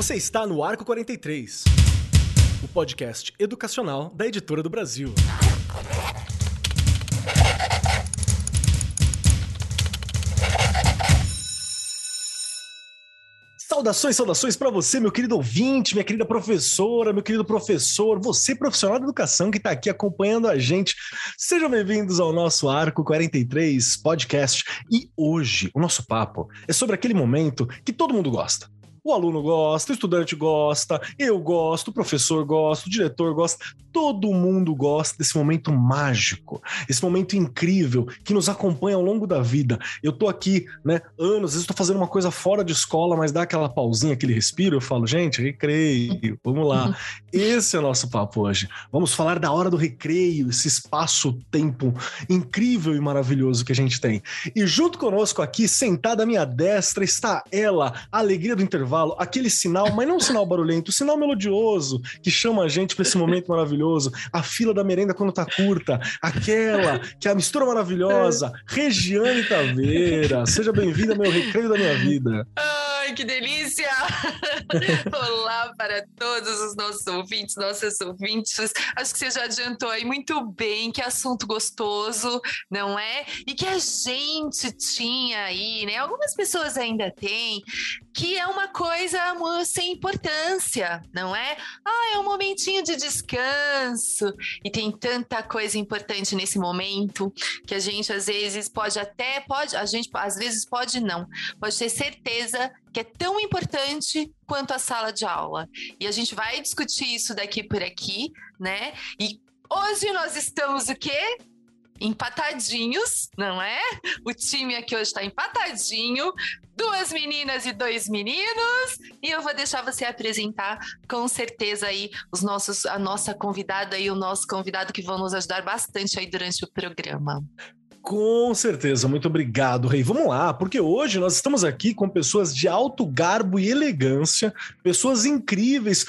Você está no Arco 43, o podcast educacional da Editora do Brasil. Saudações, saudações para você, meu querido ouvinte, minha querida professora, meu querido professor, você profissional da educação que está aqui acompanhando a gente. Sejam bem-vindos ao nosso Arco 43 podcast. E hoje o nosso papo é sobre aquele momento que todo mundo gosta o aluno gosta, o estudante gosta, eu gosto, o professor gosta, o diretor gosta, todo mundo gosta desse momento mágico, esse momento incrível que nos acompanha ao longo da vida. Eu tô aqui, né, anos, às vezes estou fazendo uma coisa fora de escola, mas dá aquela pausinha, aquele respiro, eu falo, gente, recreio, vamos lá. Esse é o nosso papo hoje. Vamos falar da hora do recreio, esse espaço-tempo incrível e maravilhoso que a gente tem. E junto conosco aqui, sentada à minha destra, está ela, a alegria do intervalo intervalo, aquele sinal, mas não um sinal barulhento, um sinal melodioso que chama a gente para esse momento maravilhoso, a fila da merenda quando tá curta, aquela que é a mistura maravilhosa, Regiane Taveira. Seja bem-vinda ao meu recreio da minha vida. Ai, que delícia! Olá para todos os nossos ouvintes, nossas ouvintes. Acho que você já adiantou aí muito bem que assunto gostoso, não é? E que a gente tinha aí, né? Algumas pessoas ainda têm, que é uma coisa sem importância, não é? Ah, é um momentinho de descanso. E tem tanta coisa importante nesse momento que a gente às vezes pode até pode, a gente às vezes pode não, pode ter certeza que é tão importante quanto a sala de aula. E a gente vai discutir isso daqui por aqui, né? E hoje nós estamos o quê? empatadinhos, não é? O time aqui hoje está empatadinho, duas meninas e dois meninos, e eu vou deixar você apresentar com certeza aí os nossos, a nossa convidada e o nosso convidado que vão nos ajudar bastante aí durante o programa. Com certeza, muito obrigado, Rei. Vamos lá, porque hoje nós estamos aqui com pessoas de alto garbo e elegância, pessoas incríveis,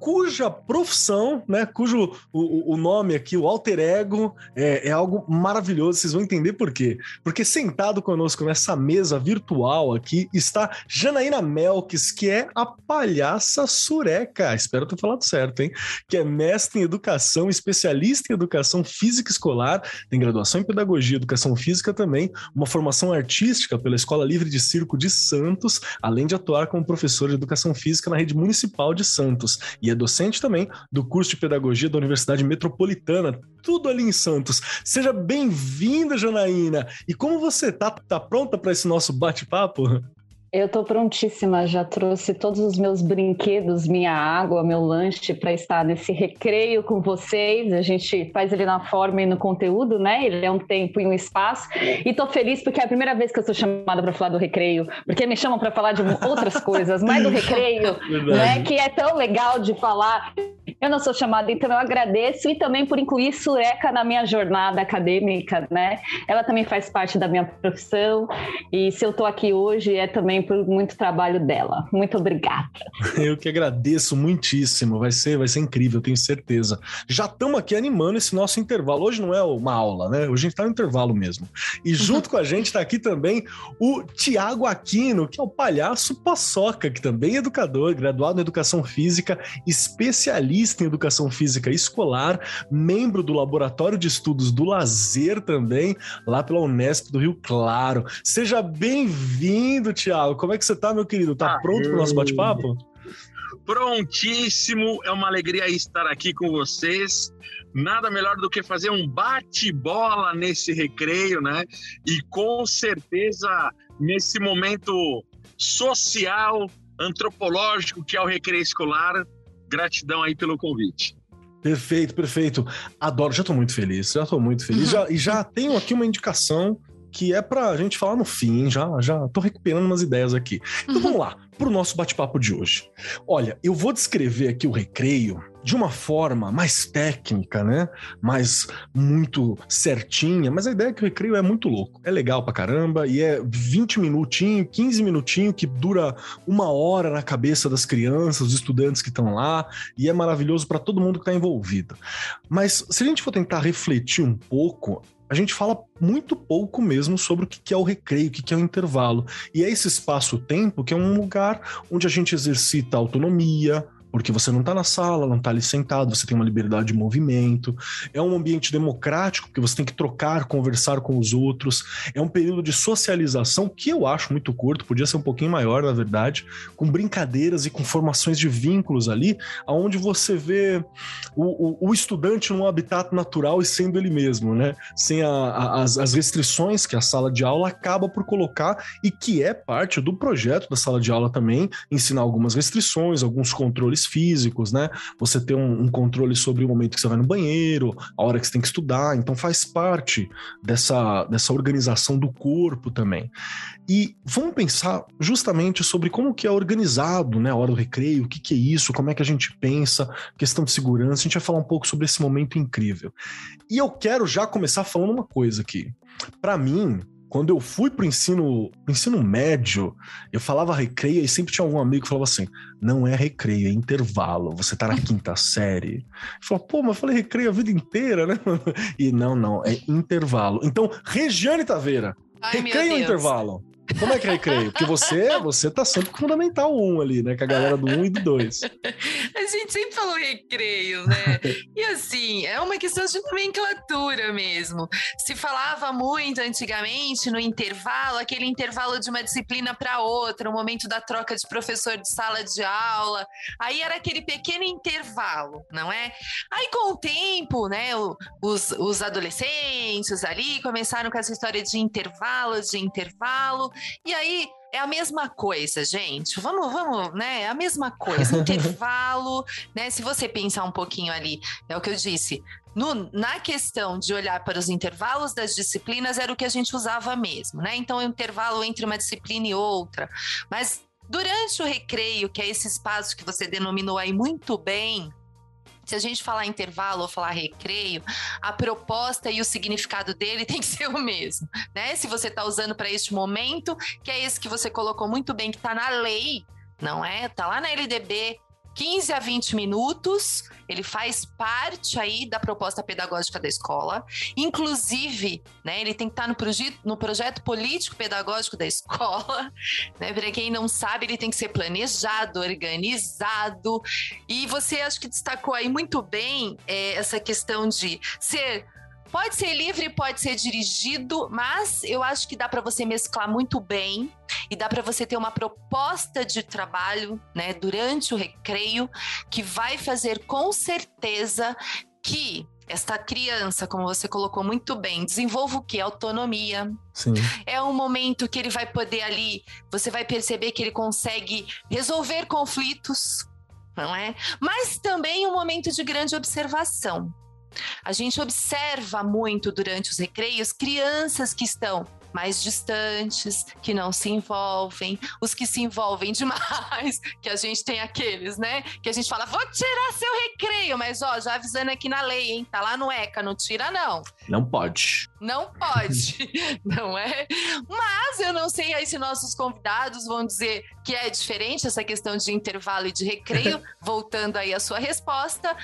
cuja profissão, né, cujo o, o nome aqui, o alter ego, é, é, algo maravilhoso. Vocês vão entender por quê. Porque sentado conosco nessa mesa virtual aqui está Janaína Melques, que é a palhaça sureca. Espero ter falado certo, hein? Que é mestre em educação, especialista em educação física escolar, tem graduação em pedagogia educação física também, uma formação artística pela Escola Livre de Circo de Santos, além de atuar como professor de educação física na rede municipal de Santos. E é docente também do curso de pedagogia da Universidade Metropolitana, tudo ali em Santos. Seja bem-vinda, Janaína. E como você tá? Tá pronta para esse nosso bate-papo? Eu estou prontíssima, já trouxe todos os meus brinquedos, minha água, meu lanche para estar nesse recreio com vocês. A gente faz ele na forma e no conteúdo, né? Ele é um tempo e um espaço. E estou feliz porque é a primeira vez que eu sou chamada para falar do recreio, porque me chamam para falar de outras coisas, mais do recreio, né? Que é tão legal de falar. Eu não sou chamada, então eu agradeço e também por incluir Sureca na minha jornada acadêmica, né? Ela também faz parte da minha profissão e se eu estou aqui hoje é também por muito trabalho dela. Muito obrigada. Eu que agradeço muitíssimo. Vai ser, vai ser incrível, tenho certeza. Já estamos aqui animando esse nosso intervalo. Hoje não é uma aula, né? Hoje a gente está no intervalo mesmo. E junto com a gente está aqui também o Tiago Aquino, que é o palhaço Paçoca, que também é educador, graduado em educação física, especialista em educação física escolar, membro do Laboratório de Estudos do Lazer também, lá pela Unesp do Rio Claro. Seja bem-vindo, Tiago. Como é que você tá, meu querido? Tá ah, pronto para o nosso bate-papo? Prontíssimo, é uma alegria estar aqui com vocês. Nada melhor do que fazer um bate-bola nesse recreio, né? E com certeza nesse momento social, antropológico que é o recreio escolar, Gratidão aí pelo convite. Perfeito, perfeito. Adoro, já estou muito feliz, já estou muito feliz. Já, e já tenho aqui uma indicação que é para a gente falar no fim, já já tô recuperando umas ideias aqui. Então uhum. vamos lá, para o nosso bate-papo de hoje. Olha, eu vou descrever aqui o recreio de uma forma mais técnica, né? Mais muito certinha, mas a ideia é que o recreio é muito louco. É legal pra caramba e é 20 minutinhos, 15 minutinhos que dura uma hora na cabeça das crianças, dos estudantes que estão lá, e é maravilhoso para todo mundo que está envolvido. Mas se a gente for tentar refletir um pouco, a gente fala muito pouco mesmo sobre o que é o recreio, o que é o intervalo. E é esse espaço-tempo que é um lugar onde a gente exercita autonomia, porque você não está na sala, não está ali sentado, você tem uma liberdade de movimento. É um ambiente democrático, porque você tem que trocar, conversar com os outros. É um período de socialização que eu acho muito curto, podia ser um pouquinho maior, na verdade, com brincadeiras e com formações de vínculos ali, aonde você vê o, o, o estudante num habitat natural e sendo ele mesmo, né? Sem a, a, as, as restrições que a sala de aula acaba por colocar e que é parte do projeto da sala de aula também, ensinar algumas restrições, alguns controles físicos, né? Você ter um, um, controle sobre o momento que você vai no banheiro, a hora que você tem que estudar, então faz parte dessa, dessa organização do corpo também. E vamos pensar justamente sobre como que é organizado, né, a hora do recreio, o que, que é isso, como é que a gente pensa, questão de segurança, a gente vai falar um pouco sobre esse momento incrível. E eu quero já começar falando uma coisa aqui. Para mim, quando eu fui pro ensino, pro ensino médio, eu falava recreio e sempre tinha algum amigo que falava assim: não é recreio, é intervalo. Você tá na quinta série. Eu falava, pô, mas eu falei recreio a vida inteira, né? E não, não, é intervalo. Então, Regiane Taveira, Ai, recreio ou intervalo? Como é que é recreio? Porque você, você tá sempre com fundamental 1 ali, né? Com a galera do 1 e do 2. A gente sempre falou recreio, né? E assim, é uma questão de nomenclatura mesmo. Se falava muito antigamente no intervalo, aquele intervalo de uma disciplina para outra, o momento da troca de professor de sala de aula. Aí era aquele pequeno intervalo, não é? Aí com o tempo, né, os, os adolescentes ali começaram com essa história de intervalo, de intervalo. E aí é a mesma coisa, gente. Vamos, vamos, né? É a mesma coisa. Intervalo, né? Se você pensar um pouquinho ali, é o que eu disse. No, na questão de olhar para os intervalos das disciplinas, era o que a gente usava mesmo, né? Então, o intervalo entre uma disciplina e outra. Mas durante o recreio, que é esse espaço que você denominou aí muito bem, se a gente falar intervalo ou falar recreio, a proposta e o significado dele tem que ser o mesmo, né? Se você está usando para este momento, que é esse que você colocou muito bem, que está na lei, não é? Tá lá na LDB 15 a 20 minutos, ele faz parte aí da proposta pedagógica da escola. Inclusive, né, ele tem que estar no, proje no projeto político pedagógico da escola. Né? Para quem não sabe, ele tem que ser planejado, organizado. E você acho que destacou aí muito bem é, essa questão de ser Pode ser livre, pode ser dirigido, mas eu acho que dá para você mesclar muito bem e dá para você ter uma proposta de trabalho, né, durante o recreio que vai fazer com certeza que esta criança, como você colocou muito bem, desenvolva o que? Autonomia. Sim. É um momento que ele vai poder ali, você vai perceber que ele consegue resolver conflitos, não é? Mas também um momento de grande observação. A gente observa muito durante os recreios crianças que estão mais distantes, que não se envolvem, os que se envolvem demais, que a gente tem aqueles, né? Que a gente fala, vou tirar seu recreio, mas ó, já avisando aqui na lei, hein? Tá lá no ECA, não tira não. Não pode. Não pode, não é? Mas eu não sei aí se nossos convidados vão dizer que é diferente essa questão de intervalo e de recreio, voltando aí à sua resposta,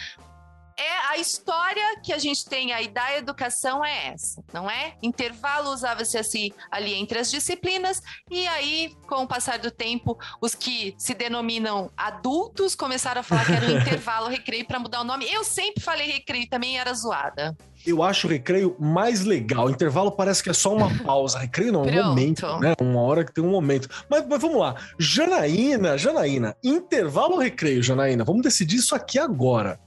é a história que a gente tem aí da educação é essa, não é? Intervalo usava-se assim ali entre as disciplinas e aí com o passar do tempo os que se denominam adultos começaram a falar que era o intervalo recreio para mudar o nome. Eu sempre falei recreio também era zoada. Eu acho o recreio mais legal. O intervalo parece que é só uma pausa. Recreio não, é um momento, né? Uma hora que tem um momento. Mas, mas, vamos lá. Janaína, Janaína, intervalo ou recreio, Janaína? Vamos decidir isso aqui agora.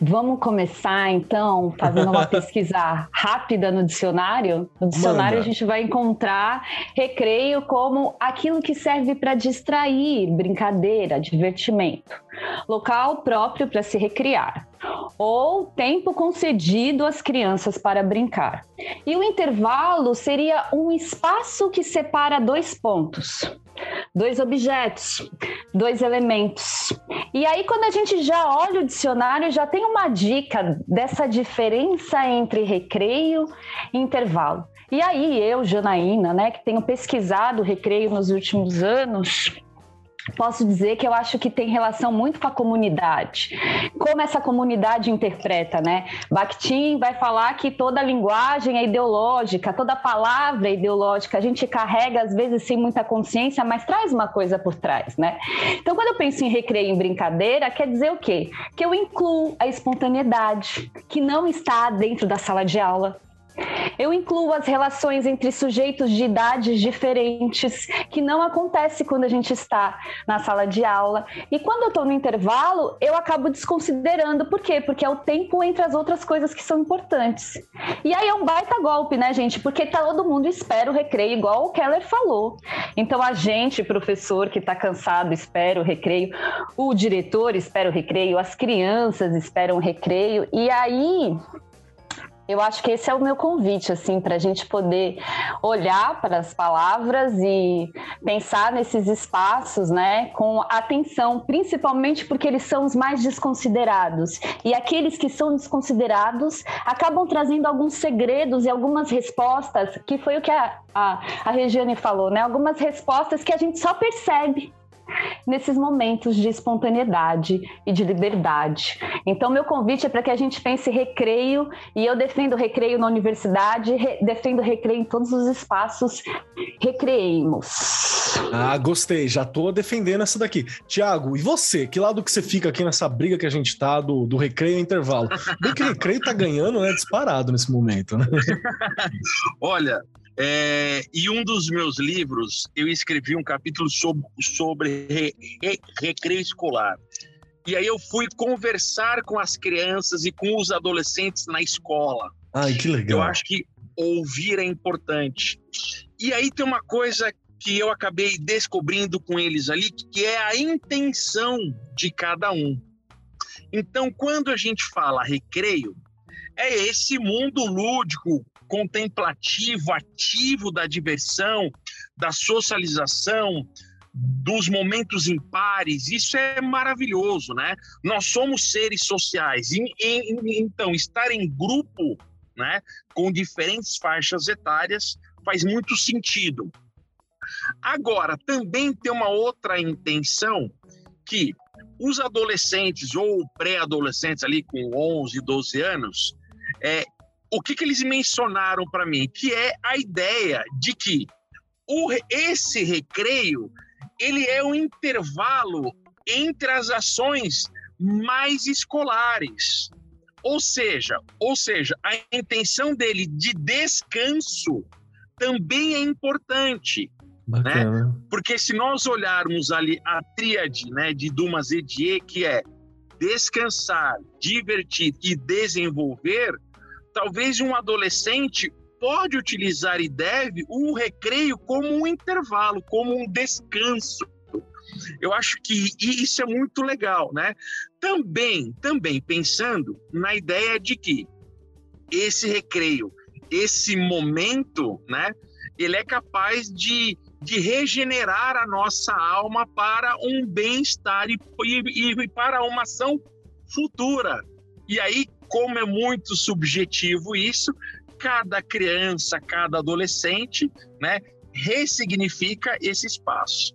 Vamos começar então fazendo uma pesquisa rápida no dicionário. No dicionário Manda. a gente vai encontrar recreio como aquilo que serve para distrair, brincadeira, divertimento. Local próprio para se recriar ou tempo concedido às crianças para brincar. E o intervalo seria um espaço que separa dois pontos dois objetos, dois elementos. E aí, quando a gente já olha o dicionário, já tem uma dica dessa diferença entre recreio e intervalo. E aí, eu, Janaína, né, que tenho pesquisado recreio nos últimos anos, posso dizer que eu acho que tem relação muito com a comunidade. Como essa comunidade interpreta, né? Bakhtin vai falar que toda linguagem é ideológica, toda palavra é ideológica. A gente carrega, às vezes, sem muita consciência, mas traz uma coisa por trás, né? Então, quando eu penso em recreio em brincadeira, quer dizer o quê? Que eu incluo a espontaneidade, que não está dentro da sala de aula, eu incluo as relações entre sujeitos de idades diferentes, que não acontece quando a gente está na sala de aula. E quando eu estou no intervalo, eu acabo desconsiderando. Por quê? Porque é o tempo entre as outras coisas que são importantes. E aí é um baita golpe, né, gente? Porque todo mundo espera o recreio, igual o Keller falou. Então a gente, professor que está cansado, espera o recreio, o diretor espera o recreio, as crianças esperam o recreio. E aí eu acho que esse é o meu convite, assim, para a gente poder olhar para as palavras e pensar nesses espaços, né, com atenção, principalmente porque eles são os mais desconsiderados. E aqueles que são desconsiderados acabam trazendo alguns segredos e algumas respostas, que foi o que a, a, a Regiane falou, né, algumas respostas que a gente só percebe nesses momentos de espontaneidade e de liberdade. Então, meu convite é para que a gente pense recreio, e eu defendo recreio na universidade, re defendo recreio em todos os espaços. Recreemos. Ah, gostei, já estou defendendo essa daqui. Tiago, e você? Que lado que você fica aqui nessa briga que a gente tá do, do recreio e intervalo? Bem que o recreio tá ganhando, né? Disparado nesse momento, né? Olha, é, e um dos meus livros, eu escrevi um capítulo sobre, sobre re, re, recreio escolar. E aí eu fui conversar com as crianças e com os adolescentes na escola. Ai, que legal. Eu acho que ouvir é importante. E aí tem uma coisa que eu acabei descobrindo com eles ali, que é a intenção de cada um. Então, quando a gente fala recreio, é esse mundo lúdico, contemplativo, ativo da diversão, da socialização, dos momentos impares, isso é maravilhoso, né? Nós somos seres sociais, e, e, então estar em grupo, né, com diferentes faixas etárias faz muito sentido. Agora, também tem uma outra intenção que os adolescentes ou pré-adolescentes ali com 11, 12 anos, é, o que, que eles mencionaram para mim? Que é a ideia de que o, esse recreio ele é um intervalo entre as ações mais escolares. Ou seja, ou seja, a intenção dele de descanso também é importante. Né? Porque se nós olharmos ali a tríade né, de Dumas Edier, que é descansar, divertir e desenvolver, talvez um adolescente pode utilizar e deve o recreio como um intervalo, como um descanso. Eu acho que isso é muito legal, né? Também, também pensando na ideia de que esse recreio, esse momento, né, ele é capaz de, de regenerar a nossa alma para um bem-estar e, e, e para uma ação futura. E aí, como é muito subjetivo isso, cada criança, cada adolescente, né, ressignifica esse espaço.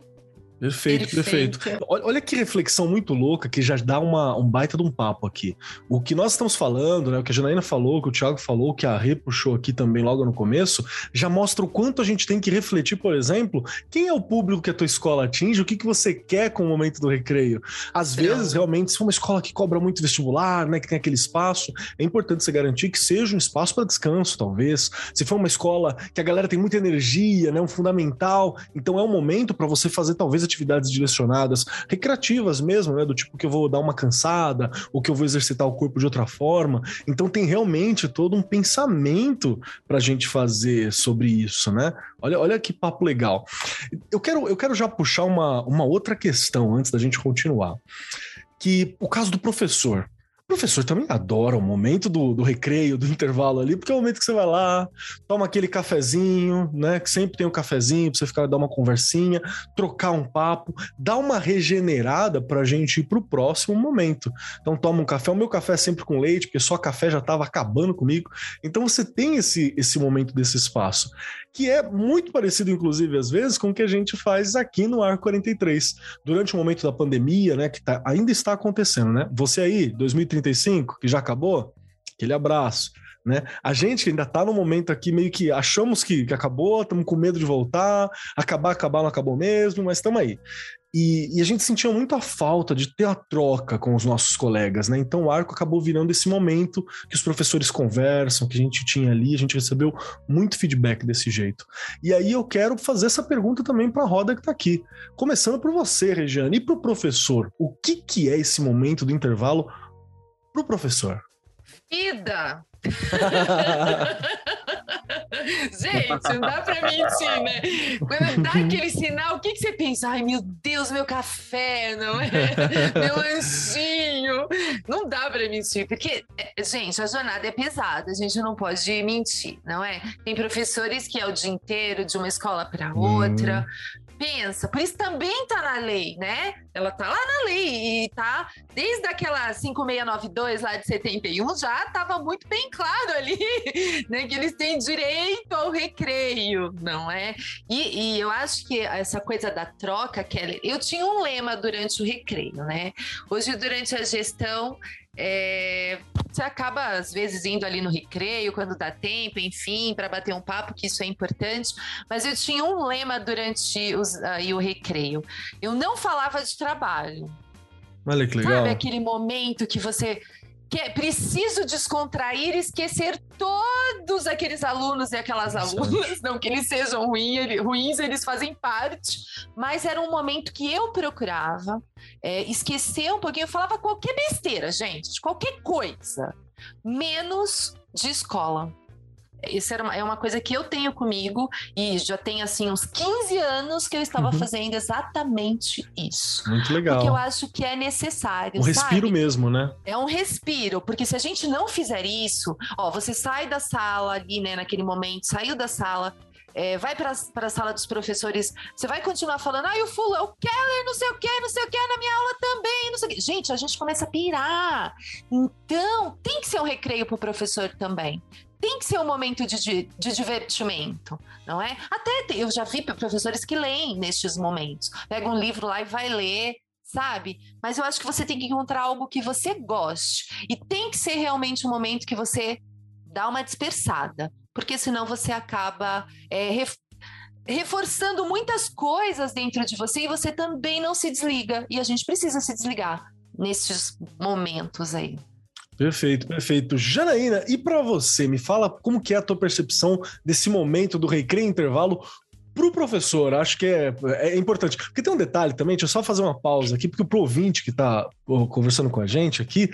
Perfeito, perfeito, perfeito. Olha que reflexão muito louca que já dá uma, um baita de um papo aqui. O que nós estamos falando, né, o que a Janaína falou, o que o Thiago falou, o que a Rê puxou aqui também logo no começo, já mostra o quanto a gente tem que refletir, por exemplo, quem é o público que a tua escola atinge, o que, que você quer com o momento do recreio. Às vezes, realmente, se for uma escola que cobra muito vestibular, né, que tem aquele espaço, é importante você garantir que seja um espaço para descanso, talvez. Se for uma escola que a galera tem muita energia, né, um fundamental, então é um momento para você fazer talvez atividades direcionadas, recreativas mesmo, né? Do tipo que eu vou dar uma cansada, ou que eu vou exercitar o corpo de outra forma. Então tem realmente todo um pensamento para a gente fazer sobre isso, né? Olha, olha que papo legal. Eu quero, eu quero já puxar uma, uma outra questão antes da gente continuar. Que o caso do professor. Professor também adora o momento do, do recreio, do intervalo ali, porque é o momento que você vai lá, toma aquele cafezinho, né? Que sempre tem um cafezinho pra você ficar dar uma conversinha, trocar um papo, dar uma regenerada pra gente ir pro próximo momento. Então toma um café, o meu café é sempre com leite, porque só café já tava acabando comigo. Então você tem esse, esse momento desse espaço que é muito parecido, inclusive, às vezes, com o que a gente faz aqui no Ar 43. Durante o momento da pandemia, né, que tá, ainda está acontecendo, né? Você aí, 2035, que já acabou, aquele abraço. Né? A gente que ainda está no momento aqui, meio que achamos que, que acabou, estamos com medo de voltar, acabar, acabar, não acabou mesmo, mas estamos aí. E, e, a gente sentia muito a falta de ter a troca com os nossos colegas, né? Então o arco acabou virando esse momento que os professores conversam, que a gente tinha ali, a gente recebeu muito feedback desse jeito. E aí eu quero fazer essa pergunta também para a roda que está aqui. Começando por você, Regiane, e para o professor, o que, que é esse momento do intervalo para o professor? Vida! Gente, não dá pra mentir, né? Quando dá aquele sinal, o que, que você pensa? Ai, meu Deus, meu café, não é? Meu lanchinho. Não dá pra mentir, porque, é, gente, a jornada é pesada, a gente não pode mentir, não é? Tem professores que é o dia inteiro de uma escola para outra. Hum pensa, por isso também tá na lei, né? Ela tá lá na lei e tá desde aquela 5692 lá de 71 já tava muito bem claro ali, né, que eles têm direito ao recreio, não é? E, e eu acho que essa coisa da troca, Kelly, eu tinha um lema durante o recreio, né? Hoje durante a gestão é, você acaba, às vezes, indo ali no recreio, quando dá tempo, enfim, para bater um papo, que isso é importante. Mas eu tinha um lema durante os, uh, o recreio. Eu não falava de trabalho. Olha que legal. Sabe aquele momento que você que é preciso descontrair e esquecer todos aqueles alunos e aquelas alunas, não que eles sejam ruins, ruins, eles fazem parte, mas era um momento que eu procurava é, esquecer um pouquinho, eu falava qualquer besteira, gente, qualquer coisa, menos de escola. Isso era uma, é uma coisa que eu tenho comigo e já tem assim uns 15 anos que eu estava uhum. fazendo exatamente isso. Muito legal. Porque eu acho que é necessário. Um sabe? respiro mesmo, né? É um respiro, porque se a gente não fizer isso, ó, você sai da sala ali, né, naquele momento, saiu da sala, é, vai para a sala dos professores, você vai continuar falando, ah, o fulano, o Keller, não sei o que, não sei o que, na minha aula também, não sei o que. Gente, a gente começa a pirar. Então, tem que ser um recreio para o professor também tem que ser um momento de, de, divertimento, não é? Até eu já vi professores que leem nestes momentos. Pega um livro lá e vai ler, sabe? Mas eu acho que você tem que encontrar algo que você goste. E tem que ser realmente um momento que você dá uma dispersada, porque senão você acaba é, ref, reforçando muitas coisas dentro de você e você também não se desliga. E a gente precisa se desligar nesses momentos aí. Perfeito, perfeito. Janaína, e para você, me fala como que é a tua percepção desse momento do recreio intervalo para o professor, acho que é, é importante. Porque tem um detalhe também, deixa eu só fazer uma pausa aqui, porque o ouvinte que está conversando com a gente aqui,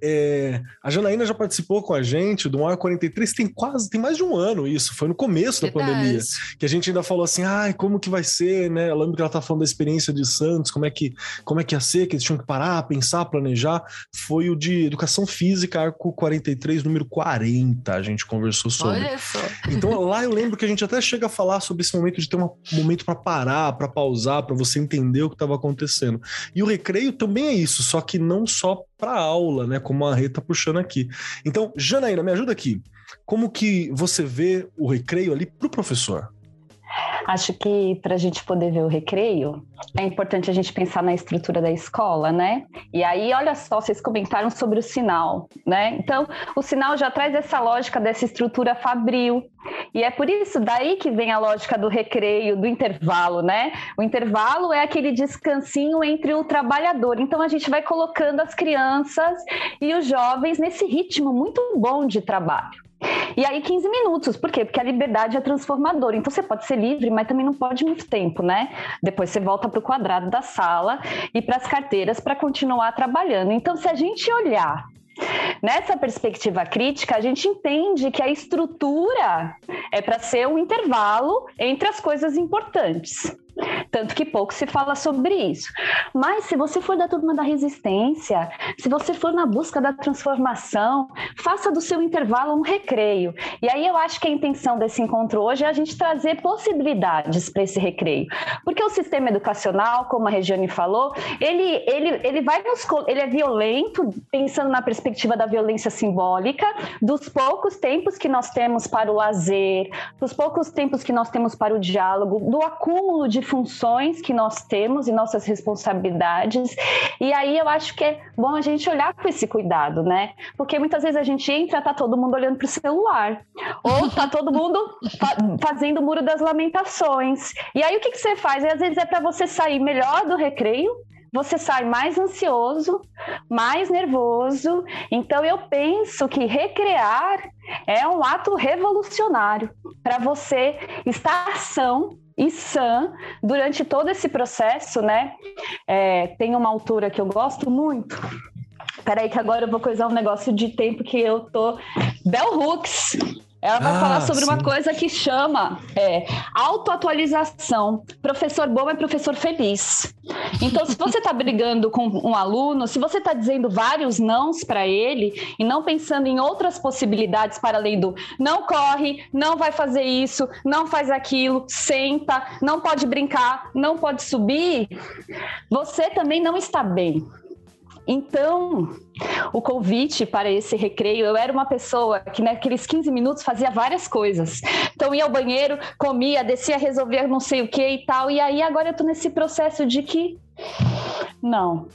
é, a Janaína já participou com a gente do Ar 43, tem quase, tem mais de um ano isso, foi no começo da Verdade. pandemia, que a gente ainda falou assim, ai, como que vai ser, né? Eu lembro que ela tá falando da experiência de Santos, como é que, como é que ia ser, que eles tinham que parar, pensar, planejar. Foi o de Educação Física, Arco 43, número 40, a gente conversou sobre. Então lá eu lembro que a gente até chega a falar sobre esse momento de de ter um momento para parar, para pausar, para você entender o que estava acontecendo. E o recreio também é isso, só que não só para aula, né? Como a Rê tá puxando aqui. Então, Janaína, me ajuda aqui. Como que você vê o recreio ali para o professor? Acho que para a gente poder ver o recreio, é importante a gente pensar na estrutura da escola, né? E aí, olha só, vocês comentaram sobre o sinal, né? Então, o sinal já traz essa lógica dessa estrutura fabril. E é por isso daí que vem a lógica do recreio, do intervalo, né? O intervalo é aquele descansinho entre o trabalhador. Então, a gente vai colocando as crianças e os jovens nesse ritmo muito bom de trabalho. E aí 15 minutos, por quê? Porque a liberdade é transformadora. Então você pode ser livre, mas também não pode muito tempo, né? Depois você volta para o quadrado da sala e para as carteiras para continuar trabalhando. Então, se a gente olhar Nessa perspectiva crítica, a gente entende que a estrutura é para ser um intervalo entre as coisas importantes. Tanto que pouco se fala sobre isso. Mas se você for da turma da resistência, se você for na busca da transformação, faça do seu intervalo um recreio. E aí eu acho que a intenção desse encontro hoje é a gente trazer possibilidades para esse recreio. Porque o sistema educacional, como a Regiane falou, ele, ele, ele vai nos, ele é violento, pensando na perspectiva da violência simbólica, dos poucos tempos que nós temos para o lazer, dos poucos tempos que nós temos para o diálogo, do acúmulo de funções que nós temos e nossas responsabilidades. E aí eu acho que é bom a gente olhar com esse cuidado, né? Porque muitas vezes a gente entra, tá todo mundo olhando para o celular, ou tá todo mundo fa fazendo o muro das lamentações. E aí o que, que você faz? E às vezes é para você sair melhor do recreio, você sai mais ansioso, mais nervoso. Então, eu penso que recrear é um ato revolucionário para você estar são e sã durante todo esse processo, né? É, tem uma altura que eu gosto muito. Peraí, que agora eu vou coisar um negócio de tempo que eu tô. Bell Hooks, ela vai ah, falar sobre sim. uma coisa que chama é, autoatualização. Professor bom é professor feliz. Então, se você está brigando com um aluno, se você está dizendo vários nãos para ele e não pensando em outras possibilidades para além do não corre, não vai fazer isso, não faz aquilo, senta, não pode brincar, não pode subir, você também não está bem. Então, o convite para esse recreio, eu era uma pessoa que naqueles 15 minutos fazia várias coisas. Então, ia ao banheiro, comia, descia, resolvia não sei o que e tal. E aí, agora eu estou nesse processo de que, não,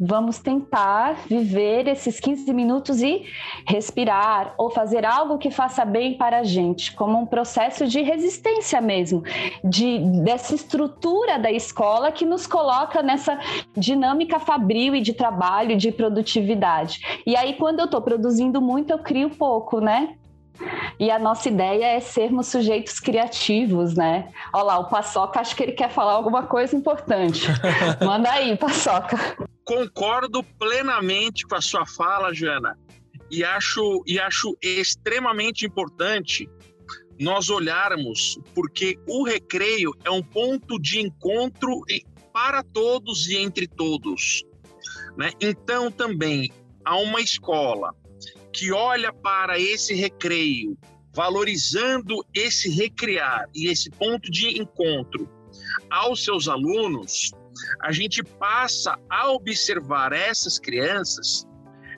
vamos tentar viver esses 15 minutos e respirar ou fazer algo que faça bem para a gente, como um processo de resistência mesmo, de dessa estrutura da escola que nos coloca nessa dinâmica fabril e de trabalho, de produtividade. E aí quando eu estou produzindo muito, eu crio pouco, né? E a nossa ideia é sermos sujeitos criativos, né? Olha lá, o Paçoca, acho que ele quer falar alguma coisa importante. Manda aí, Paçoca. Concordo plenamente com a sua fala, Joana. E acho, e acho extremamente importante nós olharmos, porque o recreio é um ponto de encontro para todos e entre todos. Né? Então, também, há uma escola que olha para esse recreio, valorizando esse recriar e esse ponto de encontro aos seus alunos, a gente passa a observar essas crianças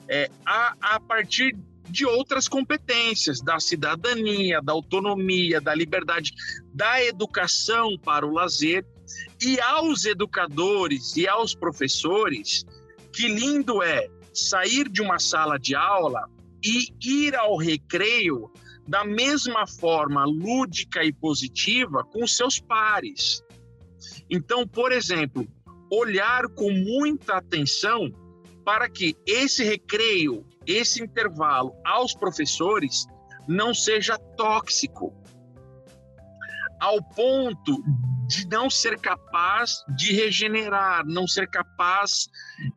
é, a, a partir de outras competências, da cidadania, da autonomia, da liberdade, da educação para o lazer, e aos educadores e aos professores, que lindo é sair de uma sala de aula e ir ao recreio da mesma forma lúdica e positiva com seus pares. Então, por exemplo, olhar com muita atenção para que esse recreio, esse intervalo aos professores não seja tóxico, ao ponto de não ser capaz de regenerar, não ser capaz.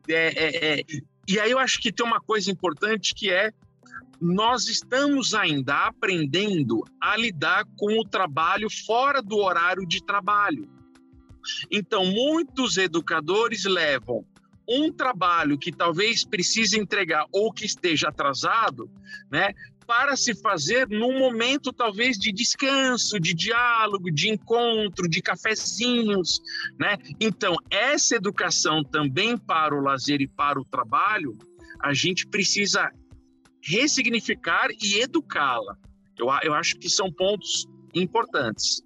É, é, é. E aí eu acho que tem uma coisa importante que é nós estamos ainda aprendendo a lidar com o trabalho fora do horário de trabalho. Então, muitos educadores levam um trabalho que talvez precise entregar ou que esteja atrasado, né, para se fazer num momento talvez de descanso, de diálogo, de encontro, de cafezinhos, né? Então, essa educação também para o lazer e para o trabalho, a gente precisa ressignificar e educá-la. Eu, eu acho que são pontos importantes.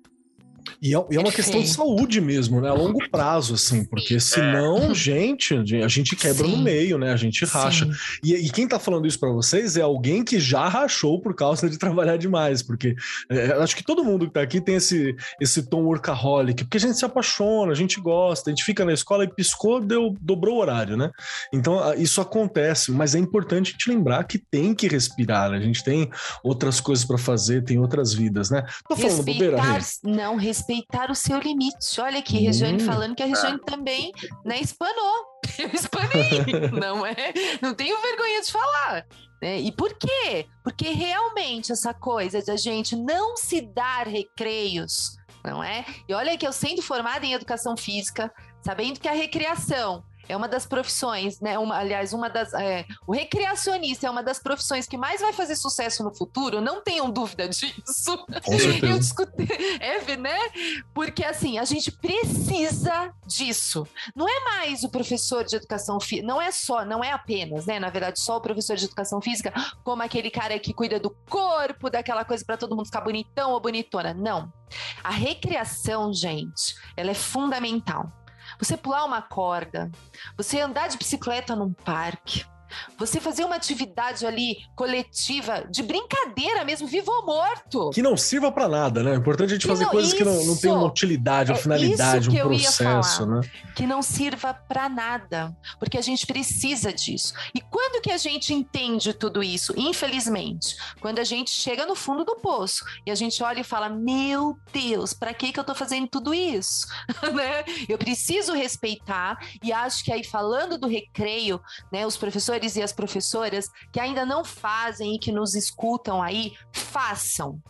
E é, e é uma questão de saúde mesmo, né? A longo prazo, assim, porque senão, é. gente, a gente quebra Sim. no meio, né? A gente racha. E, e, quem tá falando isso para vocês é alguém que já rachou por causa de trabalhar demais, porque é, acho que todo mundo que tá aqui tem esse, esse tom workaholic, porque a gente se apaixona, a gente gosta, a gente fica na escola e piscou, deu, dobrou o horário, né? Então, isso acontece, mas é importante a gente lembrar que tem que respirar, né? A gente tem outras coisas para fazer, tem outras vidas, né? Tô falando Respeitar, bobeira, Não, respeitar o seu limite. Olha aqui, Regiane hum, falando que a Regiane é. também né, espanou. Eu espanei, não é? Não tenho vergonha de falar. Né? E por quê? Porque realmente essa coisa de a gente não se dar recreios não é? E olha que eu sendo formada em educação física, sabendo que a recreação é uma das profissões, né? Uma, aliás, uma das. É, o recreacionista é uma das profissões que mais vai fazer sucesso no futuro, não tenham dúvida disso. Com certeza. Eu discuti, é, né? Porque assim, a gente precisa disso. Não é mais o professor de educação física, não é só, não é apenas, né? Na verdade, só o professor de educação física, como aquele cara que cuida do corpo, daquela coisa para todo mundo ficar bonitão ou bonitona. Não. A recreação, gente, ela é fundamental você pular uma corda, você andar de bicicleta num parque, você fazer uma atividade ali coletiva, de brincadeira mesmo, vivo ou morto. Que não sirva para nada, né? É importante a gente Que fazer não- coisas que não, não tem uma isso. utilidade, uma É finalidade, isso um processo, falar. né? que não sirva para nada, porque a gente precisa disso. E quando que a gente entende tudo isso? Infelizmente, quando a gente chega no fundo do poço e a gente olha e fala: "Meu Deus, para que que eu tô fazendo tudo isso?", né? Eu preciso respeitar e acho que aí falando do recreio, né, os professores e as professoras que ainda não fazem e que nos escutam aí, façam.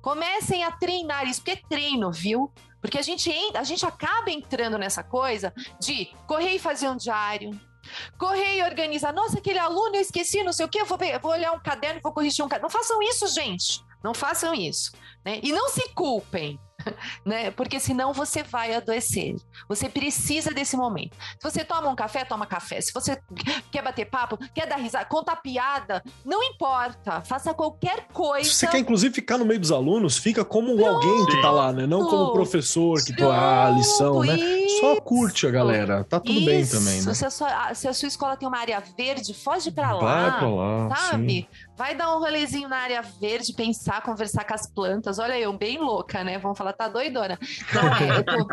Comecem a treinar isso, porque é treino, viu? Porque a gente, a gente acaba entrando nessa coisa de correr e fazer um diário. Correr e organizar. Nossa, aquele aluno eu esqueci, não sei o que, eu vou, pe- eu vou olhar um caderno e vou corrigir um caderno. Não façam isso, gente. Não façam isso. Né? E não se culpem. Né? Porque senão você vai adoecer. Você precisa desse momento. Se você toma um café, toma café. Se você quer bater papo, quer dar risada, contar piada, não importa. Faça qualquer coisa. Se você quer, inclusive, ficar no meio dos alunos, fica como alguém que tá lá, né? Não como professor que dá a lição, né? Só curte a galera. Tá tudo bem Isso. também, né? Se a, sua, se a sua escola tem uma área verde, foge pra lá. Vai pra lá, Sabe? Vai dar um rolezinho na área verde, pensar, conversar com as plantas. Olha eu, bem louca, né? Vão falar, tá doidona. Não é, tô...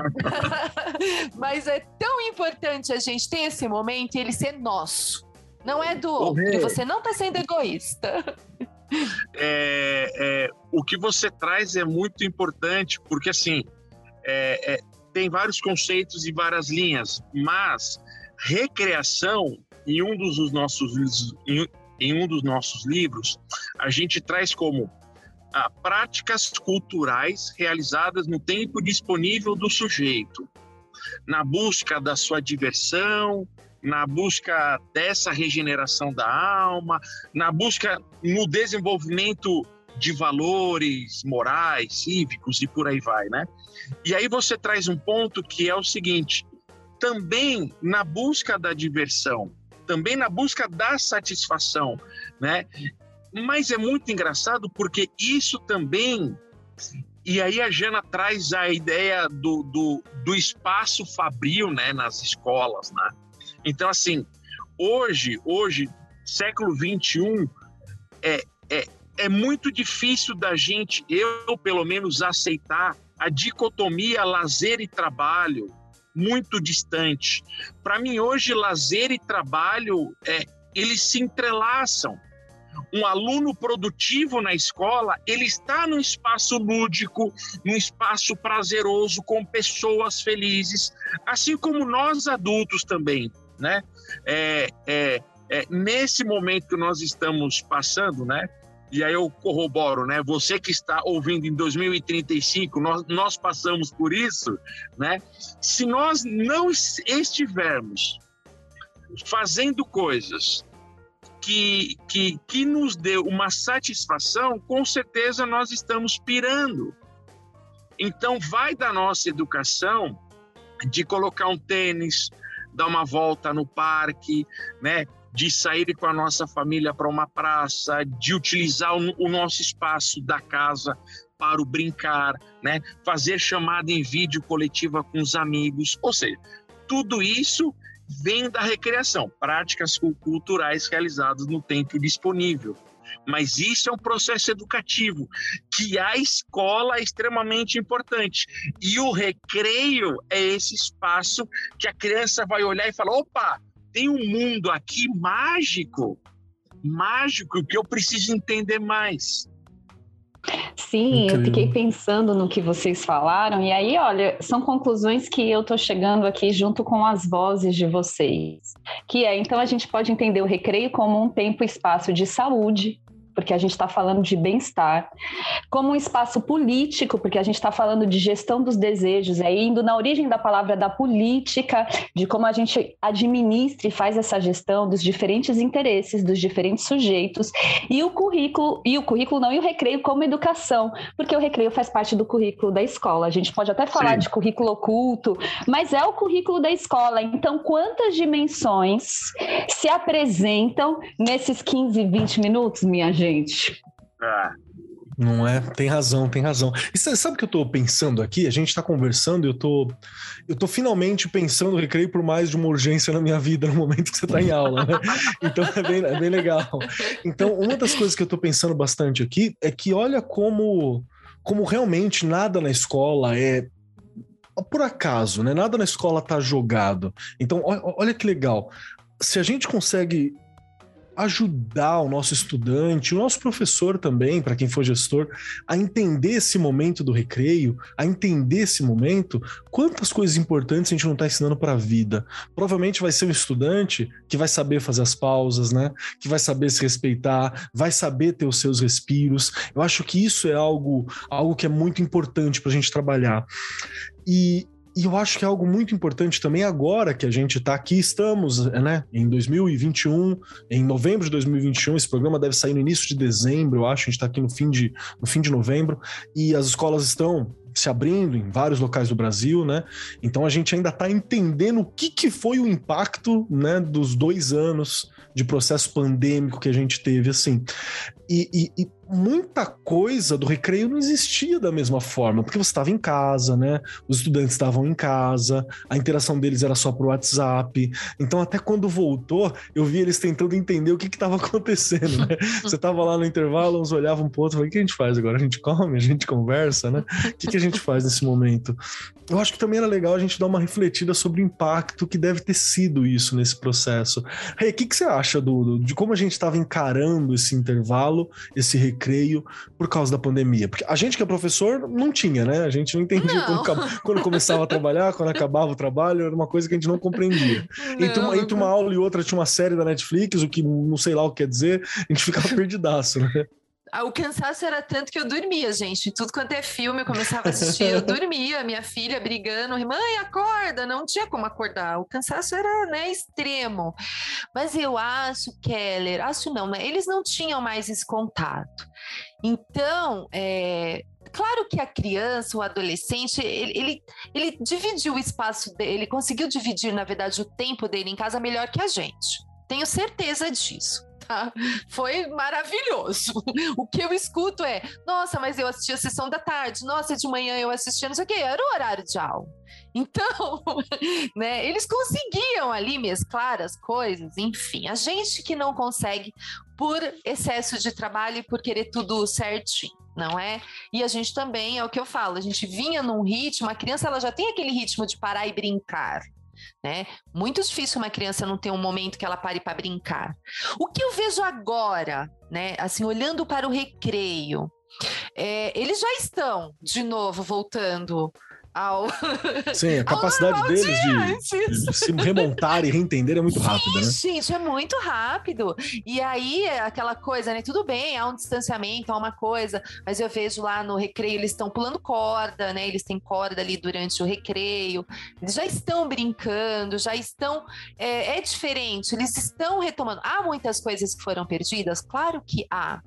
Mas é tão importante a gente ter esse momento e ele ser nosso. Não é do outro. E você não tá sendo egoísta. é, é, o que você traz é muito importante, porque assim é, é, tem vários conceitos e várias linhas, mas recreação em um dos os nossos em, em um dos nossos livros a gente traz como ah, práticas culturais realizadas no tempo disponível do sujeito, na busca da sua diversão, na busca dessa regeneração da alma, na busca no desenvolvimento de valores morais, cívicos e por aí vai, né? E aí você traz um ponto que é o seguinte: também na busca da diversão, também na busca da satisfação, né? Mas é muito engraçado porque isso também. E aí a Jana traz a ideia do, do, do espaço fabril, né, nas escolas, né? Então, assim, hoje, hoje, século 21, é, é, é muito difícil da gente, eu pelo menos, aceitar a dicotomia lazer e trabalho muito distante. Para mim, hoje, lazer e trabalho, é, eles se entrelaçam. Um aluno produtivo na escola, ele está num espaço lúdico, num espaço prazeroso, com pessoas felizes, assim como nós adultos também, né? É, é, é, nesse momento que nós estamos passando, né? E aí eu corroboro, né? Você que está ouvindo em 2035, nós, nós passamos por isso, né? Se nós não estivermos fazendo coisas que, que, que nos dê uma satisfação, com certeza nós estamos pirando. Então, vai da nossa educação de colocar um tênis, dar uma volta no parque, né? De sair com a nossa família para uma praça, de utilizar o, nosso espaço da casa para o brincar, né? fazer chamada em vídeo coletiva com os amigos, ou seja, tudo isso vem da recreação, práticas culturais realizadas no tempo disponível. Mas isso é um processo educativo que a escola é extremamente importante. E o recreio é esse espaço que a criança vai olhar e falar: opa, tem um mundo aqui mágico, mágico que eu preciso entender mais. Sim, Incrível. eu fiquei pensando no que vocês falaram, e aí, olha, são conclusões que eu estou chegando aqui junto com as vozes de vocês. Que é, então, a gente pode entender o recreio como um tempo e espaço de saúde, porque a gente está falando de bem-estar, como um espaço político, porque a gente está falando de gestão dos desejos, é indo na origem da palavra da política, de como a gente administra e faz essa gestão dos diferentes interesses dos diferentes sujeitos, e o currículo, e o currículo não, e o recreio como educação, porque o recreio faz parte do currículo da escola. A gente pode até falar Sim. de currículo oculto, mas é o currículo da escola. Então, quantas dimensões se apresentam nesses 15, 20 minutos, minha gente? É. Não é? Tem razão, tem razão. E sabe o que eu tô pensando aqui? A gente tá conversando e eu tô, eu tô finalmente pensando recreio por mais de uma urgência na minha vida no momento que você tá em aula, né? Então é bem, é bem legal. Então, uma das coisas que eu tô pensando bastante aqui é que olha como, como realmente nada na escola é por acaso, né? Nada na escola tá jogado. Então, olha que legal. Se a gente consegue ajudar o nosso estudante, o nosso professor também, para quem for gestor, a entender esse momento do recreio, a entender esse momento, quantas coisas importantes a gente não está ensinando para a vida. Provavelmente vai ser um estudante que vai saber fazer as pausas, né? Que vai saber se respeitar, vai saber ter os seus respiros. Eu acho que isso é algo, algo que é muito importante para a gente trabalhar. E, e eu acho que é algo muito importante também agora que a gente está aqui, estamos né, em 2021, em novembro de 2021, esse programa deve sair no início de dezembro, eu acho, a gente está aqui no fim, de, no fim de novembro, e as escolas estão se abrindo em vários locais do Brasil, né? Então a gente ainda está entendendo o que, que foi o impacto né, dos dois anos de processo pandêmico que a gente teve, assim. E, e, e, muita coisa do recreio não existia da mesma forma, porque você estava em casa, né? Os estudantes estavam em casa, a interação deles era só por WhatsApp. Então, até quando voltou, eu vi eles tentando entender o que estava acontecendo, né? Você estava lá no intervalo, uns olhavam pro outro, o que a gente faz agora? A gente come, a gente conversa, né? O que, que a gente faz nesse momento? Eu acho que também era legal a gente dar uma refletida sobre o impacto que deve ter sido isso nesse processo. Hey, o que, que você acha de como a gente estava encarando esse intervalo? Intervalo, esse recreio, por causa da pandemia. Porque a gente que é professor não tinha, né? A gente não entendia não. Quando, quando, começava a trabalhar, quando acabava o trabalho, era uma coisa que a gente não compreendia. Não, entre, uma, entre uma aula e outra tinha uma série da Netflix, o que não sei lá o que quer dizer, a gente ficava perdidaço, né? Ah, o cansaço era tanto que eu dormia, gente. Tudo quanto é filme, eu começava a assistir, eu dormia, minha filha brigando, mãe, acorda, não tinha como acordar. O cansaço era, né, extremo. Mas eu acho, Keller, acho não, né? Eles não tinham mais esse contato. Então, é, claro que a criança, o adolescente, ele, ele, ele dividiu o espaço dele, ele conseguiu dividir, na verdade, o tempo dele em casa melhor que a gente. Tenho certeza disso tá? Foi maravilhoso. O que eu escuto é: nossa, mas eu assisti a sessão da tarde, nossa, de manhã eu assistia, não sei o quê, era o horário de aula. Então, né, eles conseguiam ali mesclar as coisas, enfim. A gente que não consegue por excesso de trabalho e por querer tudo certinho não é? E a gente também, é o que eu falo, a gente vinha num ritmo, a criança ela já tem aquele ritmo de parar e brincar, né? Muito difícil uma criança não ter um momento que ela pare para brincar. O que eu vejo agora, né? Assim, olhando para o recreio, é, eles já estão de novo voltando ao. Sim, a capacidade deles de, de, se remontar e reentender é muito rápida, né? Gente, é muito rápido. E aí, é aquela coisa, né? Tudo bem, há um distanciamento, há uma coisa, mas eu vejo lá no recreio, eles estão pulando corda, né? Eles têm corda ali durante o recreio, eles já estão brincando, já estão. É, é diferente, eles estão retomando. Há muitas coisas que foram perdidas? Claro que há.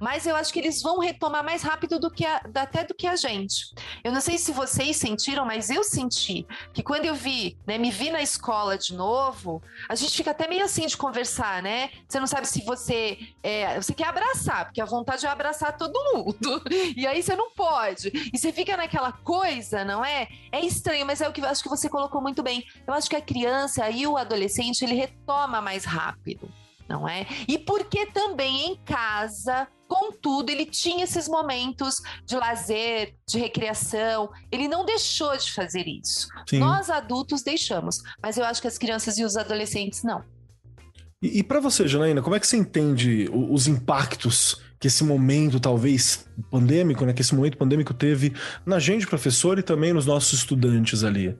Mas eu acho que eles vão retomar mais rápido do que a, até do que a gente. Eu não sei se vocês sentiram, mas eu senti que quando eu vi, né, me vi na escola de novo, a gente fica até meio assim de conversar, né? Você não sabe se você é, você quer abraçar, porque a vontade é abraçar todo mundo. E aí você não pode. E você fica naquela coisa, não é? É estranho, mas é o que eu acho que você colocou muito bem. Eu acho que a criança e o adolescente ele retoma mais rápido não é? E porque também em casa, contudo, ele tinha esses momentos de lazer, de recreação, ele não deixou de fazer isso. Sim. Nós adultos deixamos, mas eu acho que as crianças e os adolescentes não. E, e para você, Janaína, como é que você entende os impactos que esse momento, talvez pandêmico, né, que esse momento pandêmico teve na gente, professor, e também nos nossos estudantes ali?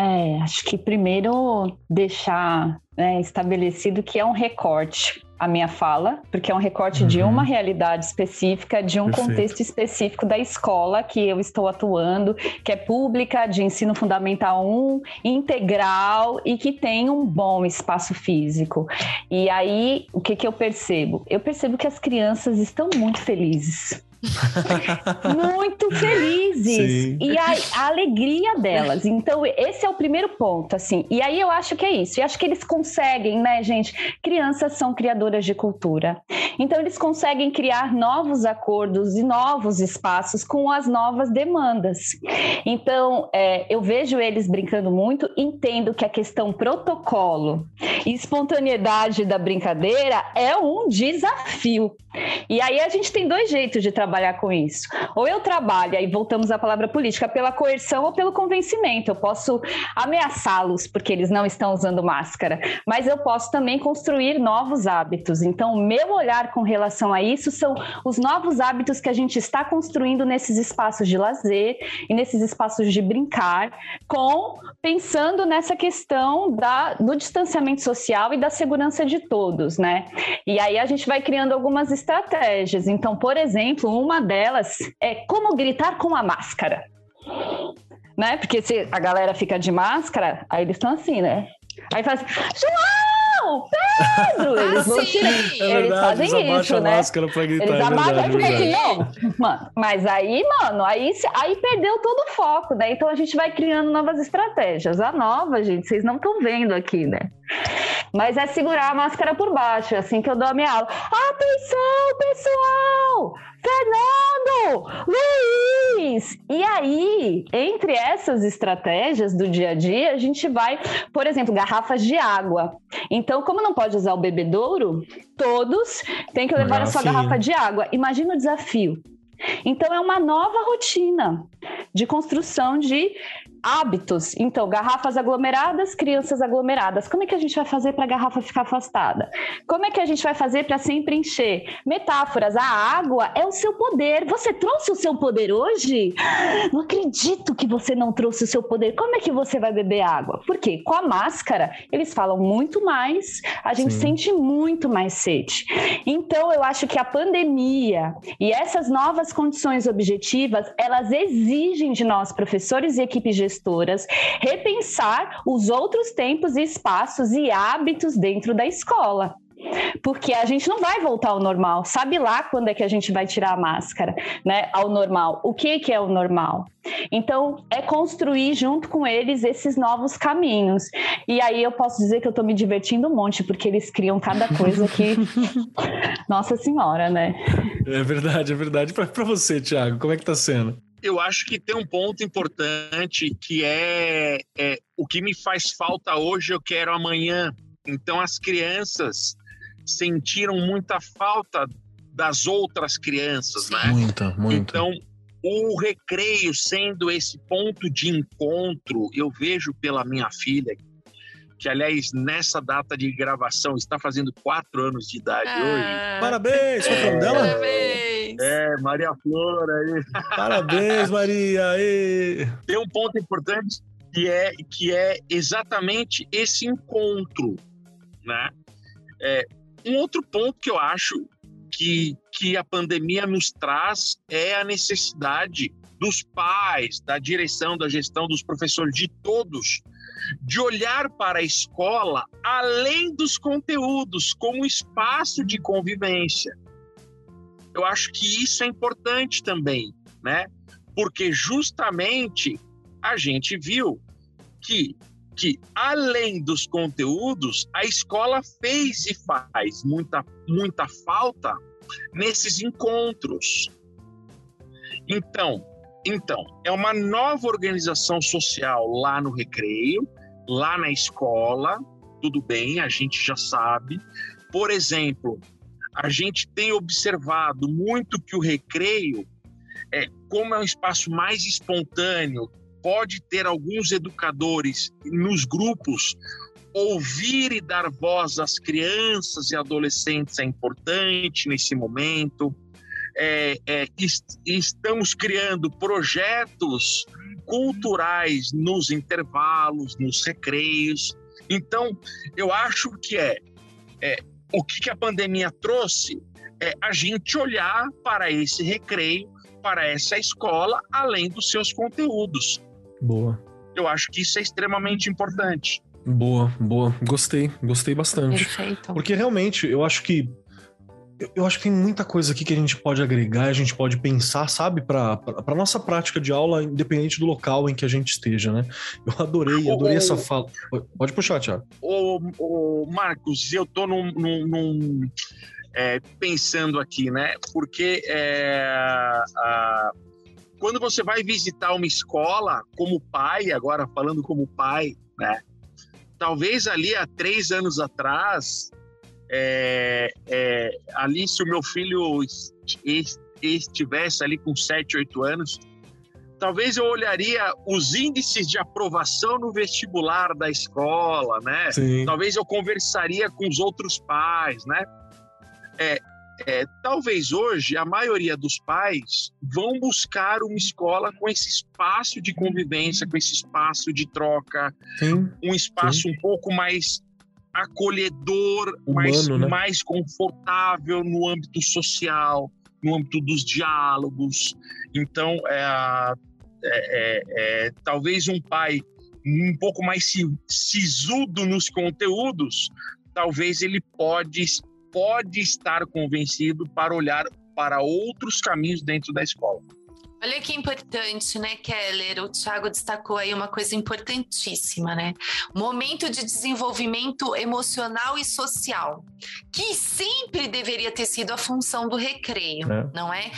É, acho que primeiro deixar né, estabelecido que é um recorte. a minha fala, porque é um recorte uhum. de uma realidade específica, de um Perfeito. contexto específico da escola que eu estou atuando, que é pública, de ensino fundamental 1, integral e que tem um bom espaço físico. E aí, o que, que eu percebo? Eu percebo que as crianças estão muito felizes muito felizes Sim. e a, a, alegria delas. Então esse é o primeiro ponto, assim. E aí eu acho que é isso. E acho que eles conseguem, né, gente? Crianças são criadoras de cultura. Então eles conseguem criar novos acordos e novos espaços com as novas demandas. Então é, eu vejo eles brincando muito, entendo que a questão protocolo e espontaneidade da brincadeira é um desafio. E aí a gente tem dois jeitos de trabalhar trabalhar com isso. Ou eu trabalho, aí voltamos à palavra política, pela coerção ou pelo convencimento. Eu posso ameaçá-los porque eles não estão usando máscara, mas eu posso também construir novos hábitos. Então, o meu olhar com relação a isso são os novos hábitos que a gente está construindo nesses espaços de lazer e nesses espaços de brincar, com pensando nessa questão da, do distanciamento social e da segurança de todos, né? E aí a gente vai criando algumas estratégias. Então, por exemplo, uma delas é como gritar com a máscara. Né? Porque se a galera fica de máscara, aí eles estão assim, né? Aí faz assim, João! Pedro! Ah, eles vão tirar. É eles fazem eles isso, né? máscara pra gritar, eles é abaixam ficam assim, não. Mano, mas aí, mano, aí, aí perdeu todo o foco, né? Então a gente vai criando novas estratégias. A nova, gente, vocês não estão vendo aqui, né? Mas é segurar a máscara por baixo, é assim que eu dou a minha aula. Atenção, pessoal! Fernando! Luiz! E aí, entre essas estratégias do dia a dia, a gente vai, por exemplo, garrafas de água. Então, como não pode usar o bebedouro, todos têm que levar a sua garrafa de água. Imagina o desafio. Então, é uma nova rotina de construção de hábitos. Então, garrafas aglomeradas, crianças aglomeradas. Como é que a gente vai fazer para a garrafa ficar afastada? Como é que a gente vai fazer para sempre encher? Metáforas. A água é o seu poder. Você trouxe o seu poder hoje? Não acredito que você não trouxe o seu poder. Como é que você vai beber água? Porque com a máscara, eles falam muito mais, a gente Sim. sente muito mais sede. Então, eu acho que a pandemia e essas novas condições objetivas, elas exigem de nós, professores e equipes de gestoras repensar os outros tempos e espaços e hábitos dentro da escola. Porque a gente não vai voltar ao normal. Sabe lá quando é que a gente vai tirar a máscara, né? Ao normal. O que que é o normal? Então, é construir junto com eles esses novos caminhos. E aí eu posso dizer que eu estou me divertindo um monte, porque eles criam cada coisa que. Nossa Senhora, né? É verdade, é verdade. Para você, Thiago, como é que está sendo? Eu acho que tem um ponto importante que é, é, o que me faz falta hoje, eu quero amanhã. Então, as crianças sentiram muita falta das outras crianças, né? Muita, muita. Então, o recreio sendo esse ponto de encontro, eu vejo pela minha filha, que aliás, nessa data de gravação, está fazendo quatro anos de idade ah, hoje. Parabéns! É o nome dela? Parabéns! É, Maria Flor aí. Parabéns, Maria! Aí. Tem um ponto importante que é, que é exatamente esse encontro, né? É, um outro ponto que eu acho que, que a pandemia nos traz é a necessidade dos pais, da direção, da gestão, dos professores, de todos, de olhar para a escola além dos conteúdos, como espaço de convivência eu acho que isso é importante também, né? Porque justamente a gente viu que, que além dos conteúdos, a escola fez e faz muita, muita falta nesses encontros. Então, então, é uma nova organização social lá no recreio, lá na escola, tudo bem, a gente já sabe. Por exemplo, a gente tem observado muito que o recreio, é, como é um espaço mais espontâneo, pode ter alguns educadores nos grupos ouvir e dar voz às crianças e adolescentes é importante nesse momento. É, é, est estamos criando projetos culturais nos intervalos, nos recreios. Então, eu acho que é, é o que, que a pandemia trouxe? É a gente olhar para esse recreio, para essa escola, além dos seus conteúdos. Boa. Eu acho que isso é extremamente importante. Boa, boa. Gostei, gostei bastante. Perfeito. Porque realmente eu acho que eu acho que tem muita coisa aqui que a gente pode agregar, a gente pode pensar, sabe, para a nossa prática de aula, independente do local em que a gente esteja, né? Eu adorei, adorei essa fala. Pode puxar, Tiago. Ô, ô, Marcos, eu tô num, num, num é, pensando aqui, né? Porque é, a, quando você vai visitar uma escola como pai, agora falando como pai, né? Talvez ali há três anos atrás é, é, ali, se o meu filho estivesse ali com 7, 8 anos, talvez eu olharia os índices de aprovação no vestibular da escola, né? Sim. Talvez eu conversaria com os outros pais, né? É, é, talvez hoje a maioria dos pais vão buscar uma escola com esse espaço de convivência, com esse espaço de troca, sim, um espaço sim. um pouco mais acolhedor, Humano, mais, né? mais confortável no âmbito social, no âmbito dos diálogos. Então, é, é, é, é talvez um pai um pouco mais sisudo nos conteúdos, talvez ele pode, pode estar convencido para olhar para outros caminhos dentro da escola. Olha que importante, né, Keller? O Thiago destacou aí uma coisa importantíssima, né? Momento de desenvolvimento emocional e social, que sempre deveria ter sido a função do recreio, é. não é?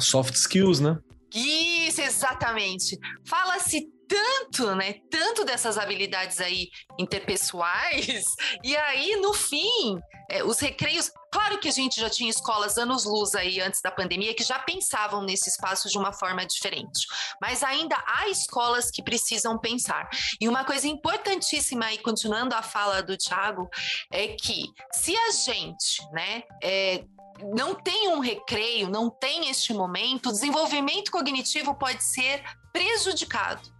Soft skills, né? Isso, exatamente. Fala-se tanto, né? Tanto dessas habilidades aí interpessoais, e aí, no fim, é, os recreios. Claro que a gente já tinha escolas anos-luz aí antes da pandemia que já pensavam nesse espaço de uma forma diferente, mas ainda há escolas que precisam pensar. E uma coisa importantíssima aí, continuando a fala do Tiago, é que se a gente, né, é, não tem um recreio, não tem este momento, o desenvolvimento cognitivo pode ser prejudicado.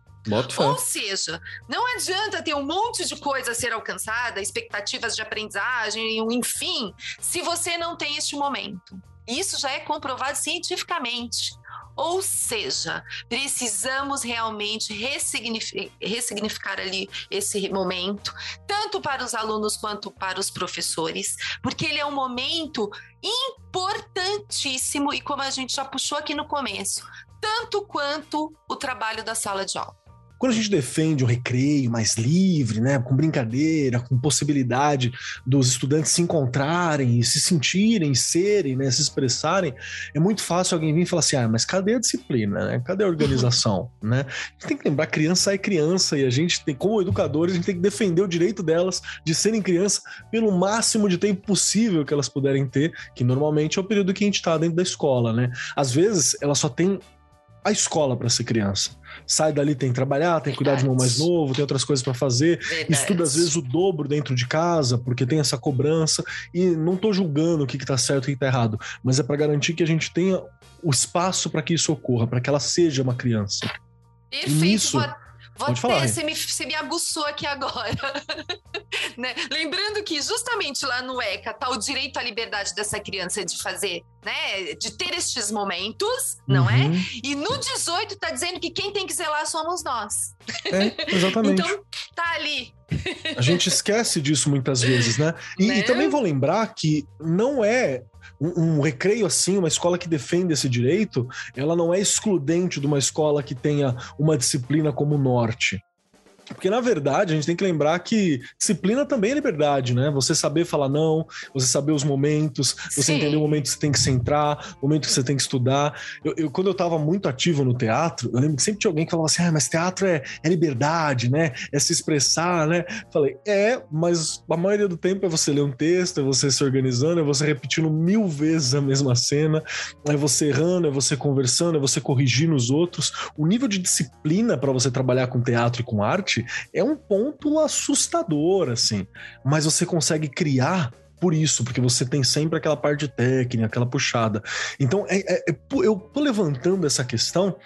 Ou seja, não adianta ter um monte de coisa a ser alcançada, expectativas de aprendizagem, enfim, se você não tem este momento. Isso já é comprovado cientificamente. Ou seja, precisamos realmente ressignificar, ressignificar, ali esse momento, tanto para os alunos quanto para os professores, porque ele é um momento importantíssimo e, como a gente já puxou aqui no começo, tanto quanto o trabalho da sala de aula. Quando a gente defende um recreio mais livre, né, com brincadeira, com possibilidade dos estudantes se encontrarem e se sentirem, serem, né, se expressarem, é muito fácil alguém vir e falar assim: ah, mas cadê a disciplina? Né? Cadê a organização? né? A gente tem que lembrar: criança é criança e a gente tem, como educadores, a gente tem que defender o direito delas de serem criança pelo máximo de tempo possível que elas puderem ter, que normalmente é o período que a gente está dentro da escola, né? Às vezes, ela só tem a escola para ser criança sai dali, tem que trabalhar, tem que cuidar de um mais novo, tem outras coisas para fazer, Verdade. estuda às vezes o dobro dentro de casa, porque tem essa cobrança, e não tô julgando o que, que tá certo e o que tá errado, mas é para garantir que a gente tenha o espaço para que isso ocorra, para que ela seja uma criança. Perfeito. E nisso, Vou Pode falar, você, me, você me aguçou aqui agora. né? Lembrando que justamente lá no ECA tá o direito à liberdade dessa criança de fazer, né? De ter estes momentos, não é? uhum. é? E no 18 tá dizendo que quem tem que zelar somos nós. É, exatamente. então, tá ali. A gente esquece disso muitas vezes, né? E, né? e também vou lembrar que não é um, um, recreio assim, uma escola que defende esse direito, ela não é excludente de uma escola que tenha uma disciplina como norte. Porque, na verdade, a gente tem que lembrar que disciplina também é liberdade, né? Você saber falar não, você saber os momentos, você Sim. entender o momento que você tem que centrar, o momento que você tem que estudar. Eu, eu, quando eu estava muito ativo no teatro, eu lembro que sempre tinha alguém que falava assim: ah, mas teatro é, é liberdade, né? É se expressar, né? Falei, é, mas a maioria do tempo é você ler um texto, é você se organizando, é você repetindo mil vezes a mesma cena, é você errando, é você conversando, é você corrigindo os outros. O nível de disciplina para você trabalhar com teatro e com arte é um ponto assustador, assim. Mas você consegue criar por isso, porque você tem sempre aquela parte técnica, aquela puxada. Então, é, é, é, eu tô levantando essa questão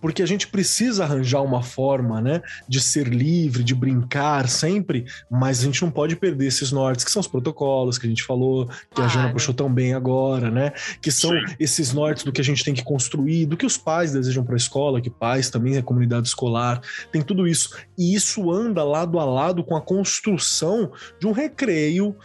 porque a gente precisa arranjar uma forma, né, de ser livre, de brincar sempre, mas a gente não pode perder esses nortes, que são os protocolos que a gente falou, que claro. a Jana puxou tão bem agora, né, que são Sim. esses nortes do que a gente tem que construir, do que os pais desejam para a escola, que pais também é comunidade escolar, tem tudo isso. E isso anda lado a lado com a construção de um recreio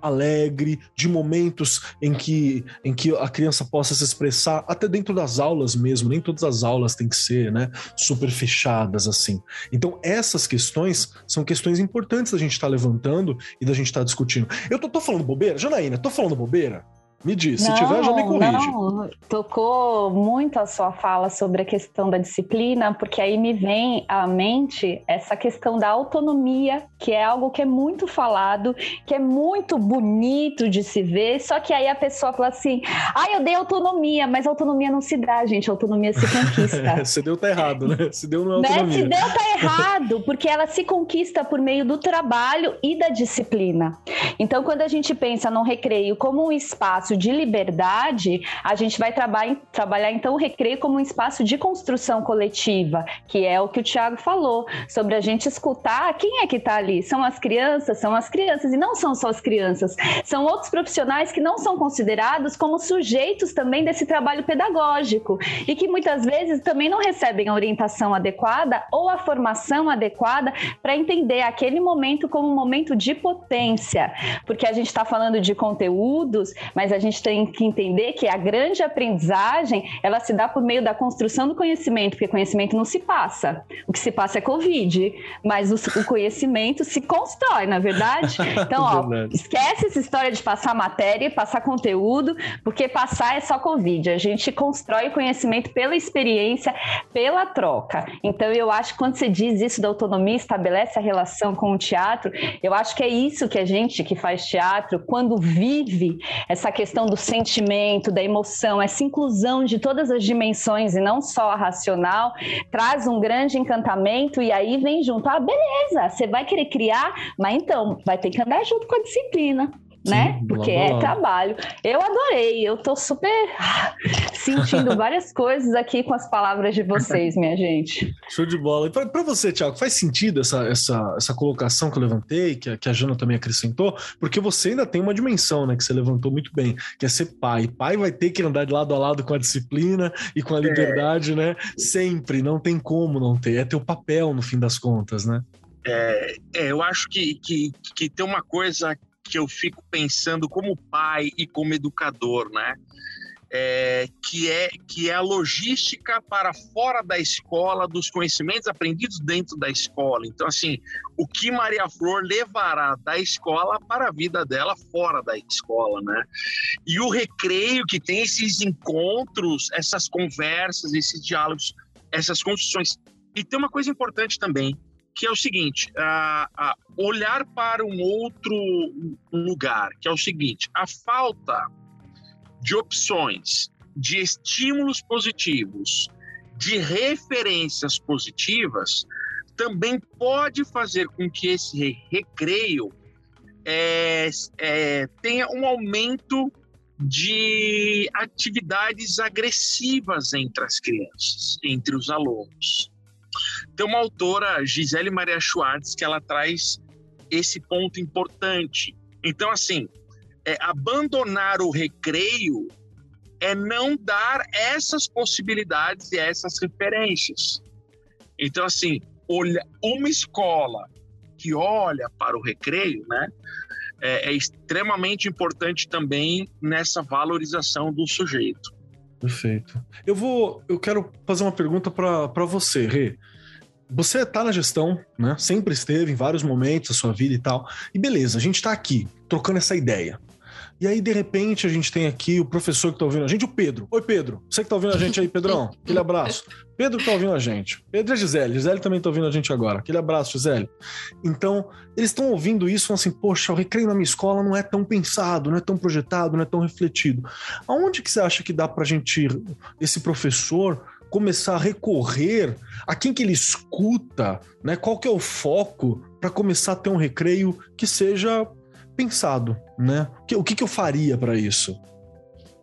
alegre, de momentos em que, em que a criança possa se expressar, até dentro das aulas mesmo, nem todas as aulas têm que ser, né, super fechadas assim. Então, essas questões são questões importantes da gente estar tá levantando e da gente estar tá discutindo. Eu tô, tô falando bobeira? Janaína, tô falando bobeira? Me diz, não, se tiver, já me corrige. Não, tocou muito a sua fala sobre a questão da disciplina, porque aí me vem à mente essa questão da autonomia, que é algo que é muito falado, que é muito bonito de se ver, só que aí a pessoa fala assim: ah, eu dei autonomia, mas autonomia não se dá, gente, autonomia se conquista. se deu tá errado, né? Se deu não é autonomia. Né? Se deu tá errado, porque ela se conquista por meio do trabalho e da disciplina. Então, quando a gente pensa num recreio como um espaço espaço de liberdade, a gente vai trabalhar, trabalhar então o recreio como um espaço de construção coletiva, que é o que o Tiago falou, sobre a gente escutar quem é que está ali. São as crianças, são as crianças, e não são só as crianças, são outros profissionais que não são considerados como sujeitos também desse trabalho pedagógico e que muitas vezes também não recebem a orientação adequada ou a formação adequada para entender aquele momento como um momento de potência, porque a gente está falando de conteúdos, mas a gente tem que entender que a grande aprendizagem ela se dá por meio da construção do conhecimento, porque conhecimento não se passa. O que se passa é Covid, mas o, o conhecimento se constrói, na é verdade? Então, ó, esquece essa história de passar matéria, passar conteúdo, porque passar é só Covid. A gente constrói conhecimento pela experiência, pela troca. Então, eu acho que quando você diz isso da autonomia, estabelece a relação com o teatro, eu acho que é isso que a gente que faz teatro, quando vive essa questão questão do sentimento, da emoção, essa inclusão de todas as dimensões e não só a racional, traz um grande encantamento e aí vem junto, ah, beleza, você vai querer criar, mas então vai ter que andar junto com a disciplina né? Porque é trabalho. Eu adorei, eu tô super sentindo várias coisas aqui com as palavras de vocês, minha gente. Show de bola. E para você, Tiago, faz sentido essa, essa, essa colocação que eu levantei, que a, que a Jana também acrescentou? Porque você ainda tem uma dimensão, né, que você levantou muito bem, que é ser pai. Pai vai ter que andar de lado a lado com a disciplina e com a é. liberdade, é. né? Sempre, não tem como não ter. É teu papel, no fim das contas, né? É, é, eu acho que, que, que tem uma coisa que eu fico pensando como pai e como educador, né? É, que, é, que é a logística para fora da escola, dos conhecimentos aprendidos dentro da escola. Então, assim, o que Maria Flor levará da escola para a vida dela fora da escola, né? E o recreio que tem esses encontros, essas conversas, esses diálogos, essas construções. E tem uma coisa importante também, que é o seguinte: a, a olhar para um outro lugar, que é o seguinte: a falta de opções, de estímulos positivos, de referências positivas, também pode fazer com que esse recreio é, é, tenha um aumento de atividades agressivas entre as crianças, entre os alunos. Tem uma autora, Gisele Maria Schwartz, que ela traz esse ponto importante. Então, assim, é, abandonar o recreio é não dar essas possibilidades e essas referências. Então, assim, olha, uma escola que olha para o recreio, né, é, é extremamente importante também nessa valorização do sujeito. Perfeito. Eu vou, eu quero fazer uma pergunta para você, Rê. Você tá na gestão, né? Sempre esteve em vários momentos da sua vida e tal. E beleza, a gente tá aqui trocando essa ideia. E aí, de repente, a gente tem aqui o professor que tá ouvindo a gente, o Pedro. Oi, Pedro. Você que tá ouvindo a gente aí, Pedrão. Aquele abraço. Pedro que tá ouvindo a gente. Pedro e a Gisele. Gisele também tá ouvindo a gente agora. Aquele abraço, Gisele. Então, eles estão ouvindo isso e falam assim: poxa, o recreio na minha escola não é tão pensado, não é tão projetado, não é tão refletido. Aonde que você acha que dá pra gente, esse professor, começar a recorrer a quem que ele escuta, né? Qual que é o foco para começar a ter um recreio que seja pensado, né? O que, o que, que eu faria para isso?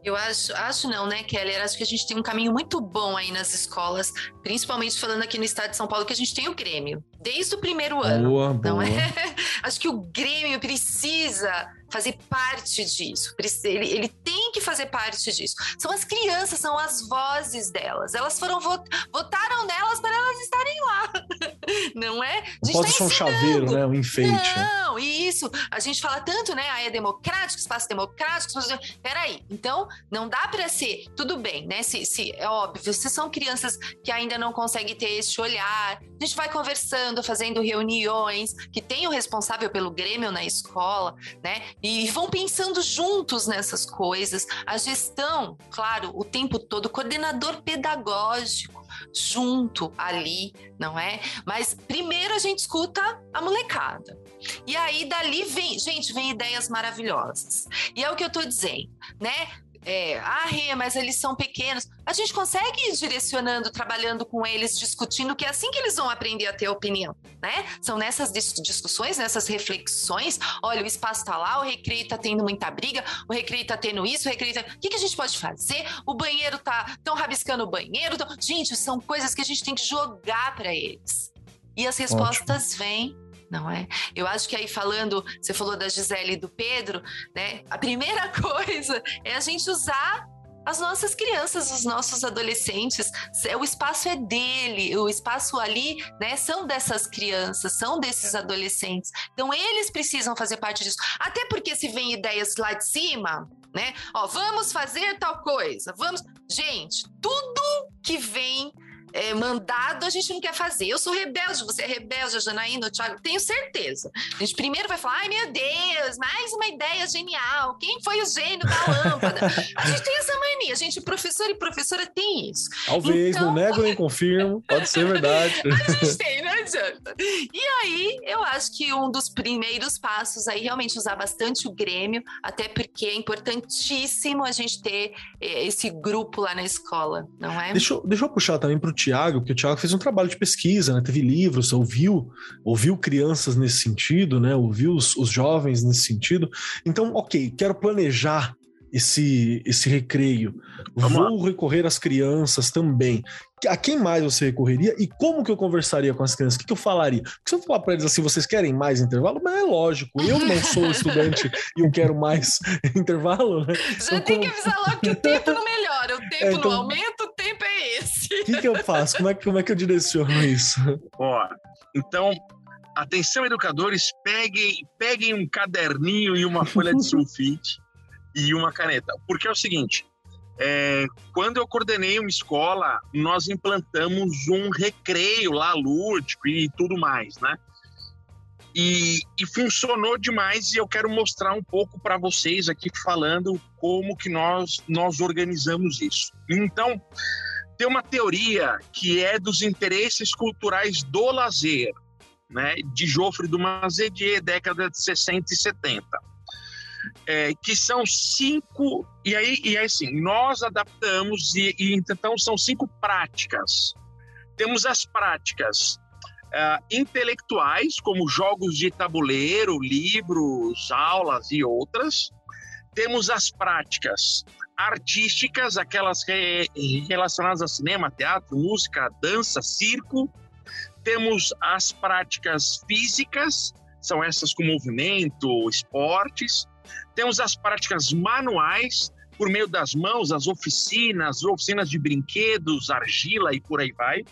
Eu acho, acho não, né, Keller? Acho que a gente tem um caminho muito bom aí nas escolas, principalmente falando aqui no estado de São Paulo, que a gente tem o Grêmio, desde o primeiro ano. Boa, não boa. é? Acho que o Grêmio precisa fazer parte disso. Ele, ele, tem que fazer parte disso. São as crianças, são as vozes delas. Elas foram votaram nelas para elas estarem lá, não é? Não pode tá ser um chaveiro, né? Um enfeite. Não, isso. A gente fala tanto, né? Ah, é democrático, espaço democrático. Espaço... Peraí. Então, não dá para ser. Tudo bem, né? Se, se, é óbvio, se são crianças que ainda não conseguem ter esse olhar, a gente vai conversando, fazendo reuniões, que tem o responsável pelo Grêmio na escola, né? E vão pensando juntos nessas coisas. A gestão, claro, o tempo todo, coordenador pedagógico, junto ali, não é? Mas primeiro a gente escuta a molecada. E aí dali vem, gente, vem ideias maravilhosas. E é o que eu tô dizendo, né? É, ah, Rê, mas eles são pequenos. A gente consegue ir direcionando, trabalhando com eles, discutindo, que é assim que eles vão aprender a ter opinião, né? São nessas discussões, nessas reflexões. Olha, o espaço tá lá, o recreio tá tendo muita briga, o recreio tá tendo isso, o recreio tá... O que, que a gente pode fazer? O banheiro tá... Estão rabiscando o banheiro. Tão... Gente, são coisas que a gente tem que jogar para eles. E as respostas Ótimo. vêm não é? Eu acho que aí falando, você falou da Gisele e do Pedro, né? A primeira coisa é a gente usar as nossas crianças, os nossos adolescentes, o espaço é dele, o espaço ali, né, são dessas crianças, são desses adolescentes. Então eles precisam fazer parte disso. Até porque se vem ideias lá de cima, né? Ó, vamos fazer tal coisa, vamos, gente, tudo que vem é, mandado, a gente não quer fazer. Eu sou rebelde, você é rebelde, a Janaína, o Thiago, tenho certeza. A gente primeiro vai falar, ai meu Deus, mais uma ideia genial. Quem foi o gênio da lâmpada? a gente tem essa mania, a gente, professor e professora tem isso. Talvez, então... não nego nem confirmo, pode ser verdade. a gente tem, não adianta. E aí, eu acho que um dos primeiros passos aí realmente usar bastante o Grêmio, até porque é importantíssimo a gente ter eh, esse grupo lá na escola, não é? Deixa eu, deixa eu puxar também para o Tiago, porque o Tiago fez um trabalho de pesquisa, né? teve livros, ouviu, ouviu crianças nesse sentido, né? ouviu os, os jovens nesse sentido. Então, ok, quero planejar esse, esse recreio. Vamos Vou lá. recorrer às crianças também. A quem mais você recorreria e como que eu conversaria com as crianças? O que, que eu falaria? Porque se eu falar para eles assim, vocês querem mais intervalo? Mas é lógico, eu não sou estudante e eu quero mais intervalo, né? Já então, tem como... que avisar logo que o tempo não melhora, o tempo é, então... não aumenta, o tempo é esse. O que, que eu faço? Como é que, como é que eu direciono isso? Ó, então, atenção educadores, peguem, peguem um caderninho e uma folha de sulfite e uma caneta. Porque é o seguinte, é, quando eu coordenei uma escola, nós implantamos um recreio lá lúdico e tudo mais, né? E, e funcionou demais e eu quero mostrar um pouco para vocês aqui falando como que nós nós organizamos isso. Então, tem uma teoria que é dos interesses culturais do lazer, né, de Joffre do Mazedier, década de 60 e 70 é, que são cinco, e aí, e aí assim, nós adaptamos e, e então são cinco práticas. Temos as práticas uh, intelectuais, como jogos de tabuleiro, livros, aulas e outras. Temos as práticas artísticas, aquelas relacionadas a cinema, teatro, música, dança, circo. Temos as práticas físicas, são essas com movimento, esportes. Temos as práticas manuais, por meio das mãos, as oficinas, oficinas de brinquedos, argila e por aí vai.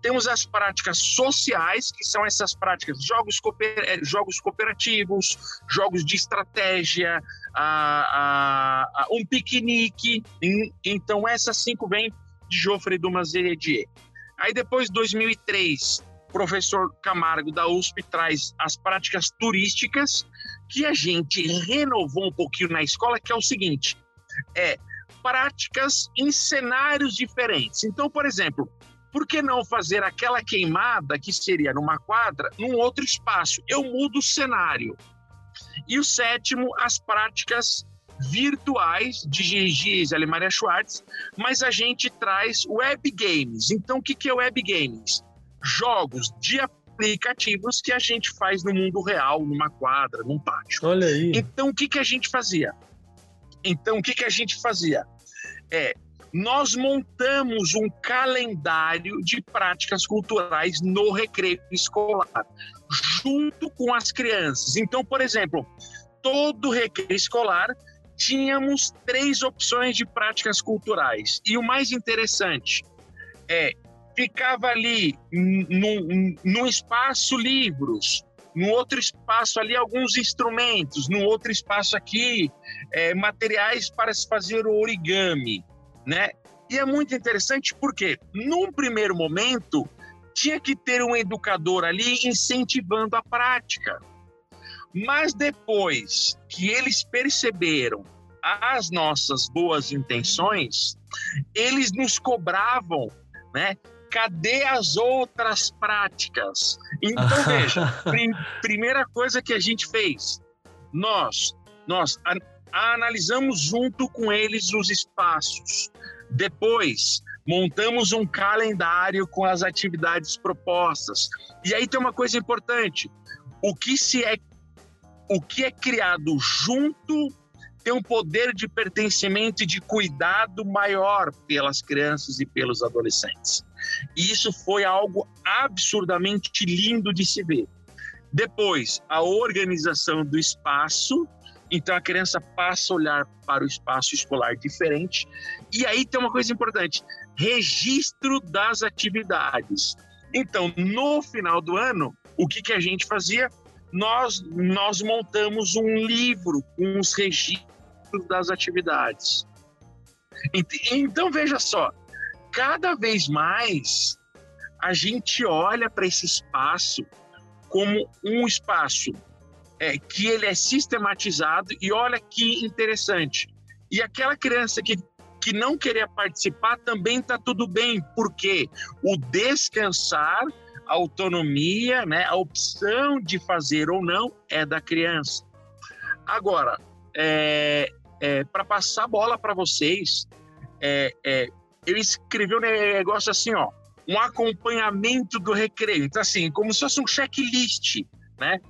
Temos as práticas sociais, que são essas práticas, jogos, cooper, eh, jogos cooperativos, jogos de estratégia, a, a, a, um piquenique. Então, essas cinco vêm de Geoffrey Dumas Heredier. Aí, depois, 2003, professor Camargo da USP traz as práticas turísticas, que a gente renovou um pouquinho na escola, que é o seguinte: é práticas em cenários diferentes. Então, por exemplo, por que não fazer aquela queimada que seria numa quadra, num outro espaço? Eu mudo o cenário. E o sétimo, as práticas virtuais de Gisele Maria Schwartz, mas a gente traz web games. Então, o que, é web games? Jogos de aplicativos que a gente faz no mundo real, numa quadra, num pátio. Olha aí. Então, o que, que a gente fazia? Então, o que, que a gente fazia? É, nós montamos um calendário de práticas culturais no recreio escolar, junto com as crianças. Então, por exemplo, todo recreio escolar tínhamos três opções de práticas culturais. E o mais interessante é ficava ali num, espaço livros, no outro espaço ali alguns instrumentos, no outro espaço aqui é, materiais para se fazer o origami, né? E é muito interessante porque, num primeiro momento, tinha que ter um educador ali incentivando a prática. Mas depois que eles perceberam as nossas boas intenções, eles nos cobravam, né? Cadê as outras práticas? Então veja, prim primeira coisa que a gente fez, nós, nós analisamos junto com eles os espaços. Depois, montamos um calendário com as atividades propostas. E aí tem uma coisa importante: o que se é o que é criado junto tem um poder de pertencimento e de cuidado maior pelas crianças e pelos adolescentes. E isso foi algo absurdamente lindo de se ver. Depois, a organização do espaço. Então, a criança passa a olhar para o espaço escolar diferente. E aí tem uma coisa importante: registro das atividades. Então, no final do ano, o que, que a gente fazia? Nós, nós montamos um livro com os registros das atividades. Então, veja só, cada vez mais a gente olha para esse espaço como um espaço é, que ele é sistematizado e olha que interessante. E aquela criança que, que não queria participar também está tudo bem, porque o descansar, a autonomia, né, a opção de fazer ou não é da criança. Agora, é, é, para passar a bola para vocês, é, é, eu escrevi um negócio assim, ó, um acompanhamento do recreio. Então, assim, como se fosse um checklist, né?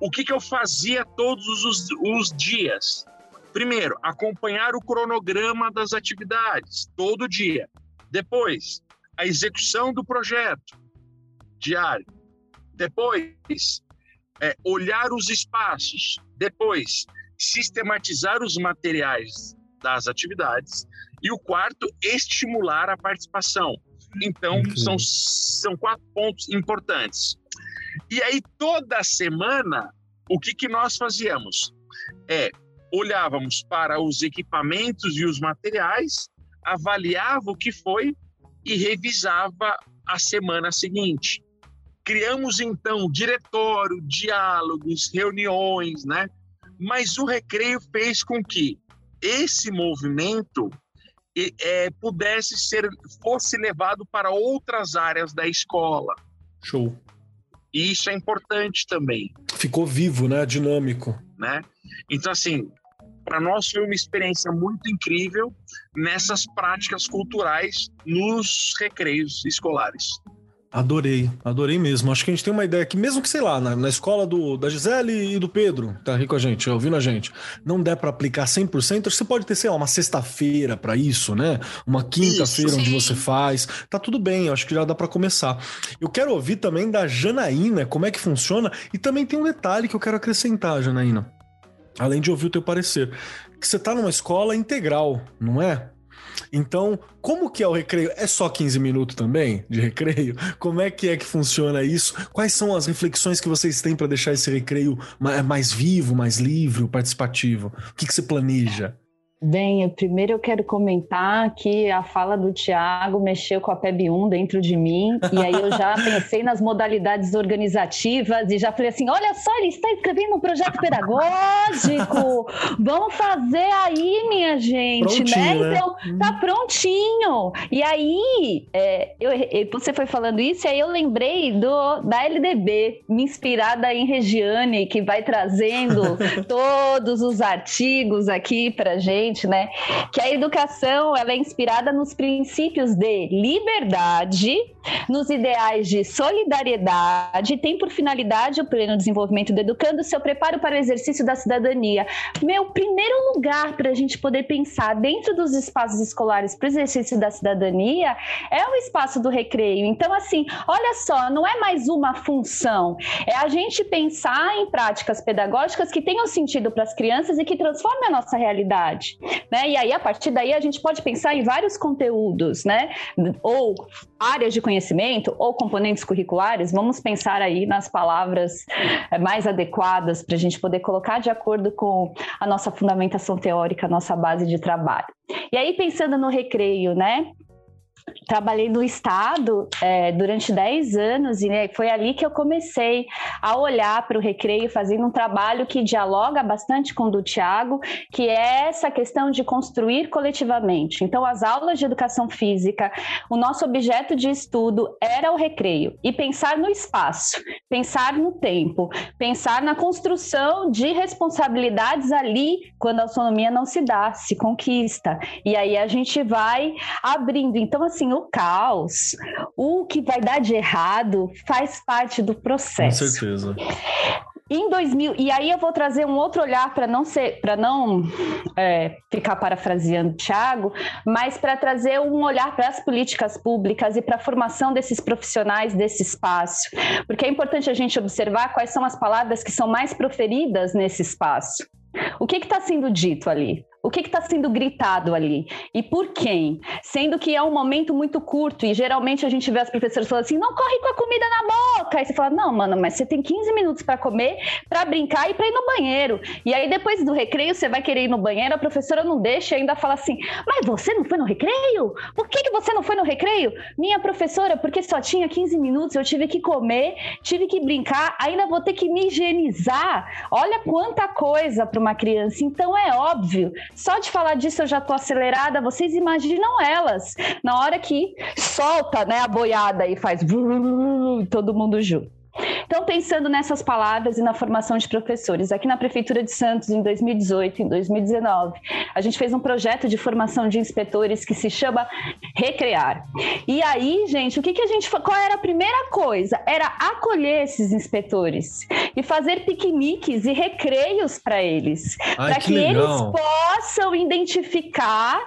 O que, que eu fazia todos os, os dias? Primeiro, acompanhar o cronograma das atividades, todo dia. Depois, a execução do projeto diário. Depois, é, olhar os espaços. Depois, sistematizar os materiais das atividades. E o quarto, estimular a participação. Então, são, são quatro pontos importantes. E aí, toda semana, o que, que nós fazíamos? É, olhávamos para os equipamentos e os materiais, avaliava o que foi e revisava a semana seguinte. Criamos, então, diretório, diálogos, reuniões, né? Mas o recreio fez com que esse movimento é, pudesse ser fosse levado para outras áreas da escola. Show. E isso é importante também. Ficou vivo, né? Dinâmico. Né? Então, assim, para nós foi uma experiência muito incrível nessas práticas culturais nos recreios escolares. Adorei, adorei mesmo. Acho que a gente tem uma ideia que, mesmo que, sei lá, na, na escola do, da Gisele e do Pedro, tá aqui com a gente, ouvindo a gente, não der para aplicar 100%, você pode ter, sei lá, uma sexta-feira para isso, né? Uma quinta-feira onde você faz. Tá tudo bem, acho que já dá para começar. Eu quero ouvir também da Janaína como é que funciona e também tem um detalhe que eu quero acrescentar, Janaína. Além de ouvir o teu parecer, que você tá numa escola integral, não é? Então, como que é o recreio? É só 15 minutos também de recreio? Como é que é que funciona isso? Quais são as reflexões que vocês têm para deixar esse recreio mais vivo, mais livre, participativo? O que, que você planeja? Bem, primeiro eu quero comentar que a fala do Tiago mexeu com a PEB1 dentro de mim, e aí eu já pensei nas modalidades organizativas e já falei assim: olha só, ele está escrevendo um projeto pedagógico, vamos fazer aí, minha gente, né? né? Então, tá prontinho. E aí, é, eu, você foi falando isso, e aí eu lembrei do, da LDB, me inspirada em Regiane, que vai trazendo todos os artigos aqui pra gente gente, né? Que a educação ela é inspirada nos princípios de liberdade, nos ideais de solidariedade, tem por finalidade o pleno desenvolvimento do educando, seu preparo para o exercício da cidadania. Meu primeiro lugar para a gente poder pensar dentro dos espaços escolares para o exercício da cidadania é o espaço do recreio. Então, assim, olha só, não é mais uma função, é a gente pensar em práticas pedagógicas que tenham sentido para as crianças e que transformem a nossa realidade. Né? E aí, a partir daí, a gente pode pensar em vários conteúdos, né? Ou áreas de conhecimento ou componentes curriculares, vamos pensar aí nas palavras eh, mais adequadas para a gente poder colocar de acordo com a nossa fundamentação teórica, a nossa base de trabalho. E aí, pensando no recreio, né? Trabalhei no Estado é, durante 10 anos e né, foi ali que eu comecei a olhar para o recreio, fazendo um trabalho que dialoga bastante com o do Tiago, que é essa questão de construir coletivamente. Então, as aulas de educação física, o nosso objeto de estudo era o recreio e pensar no espaço, pensar no tempo, pensar na construção de responsabilidades ali quando a autonomia não se dá, se conquista. E aí a gente vai abrindo. Então, assim, o caos, o que vai dar de errado, faz parte do processo. Com certeza. Em 2000, e aí eu vou trazer um outro olhar para não ser, para não é, ficar parafraseando o Thiago, mas para trazer um olhar para as políticas públicas e para a formação desses profissionais desse espaço, porque é importante a gente observar quais são as palavras que são mais proferidas nesse espaço. O que está sendo dito ali? O que está sendo gritado ali? E por quem? Sendo que é um momento muito curto e geralmente a gente vê as professoras falando assim: não corre com a comida na boca. Aí você fala: não, mano, mas você tem 15 minutos para comer, para brincar e para ir no banheiro. E aí depois do recreio você vai querer ir no banheiro, a professora não deixa e ainda fala assim: mas você não foi no recreio? Por que, que você não foi no recreio? Minha professora, porque só tinha 15 minutos, eu tive que comer, tive que brincar, ainda vou ter que me higienizar. Olha quanta coisa para uma criança. Então é óbvio só de falar disso eu já tô acelerada. Vocês imaginam elas na hora que solta, né, a boiada e faz todo mundo junto. Então, pensando nessas palavras e na formação de professores, aqui na Prefeitura de Santos, em 2018, em 2019, a gente fez um projeto de formação de inspetores que se chama Recrear. E aí, gente, o que, que a gente. Qual era a primeira coisa? Era acolher esses inspetores e fazer piqueniques e recreios para eles, para que, que eles possam identificar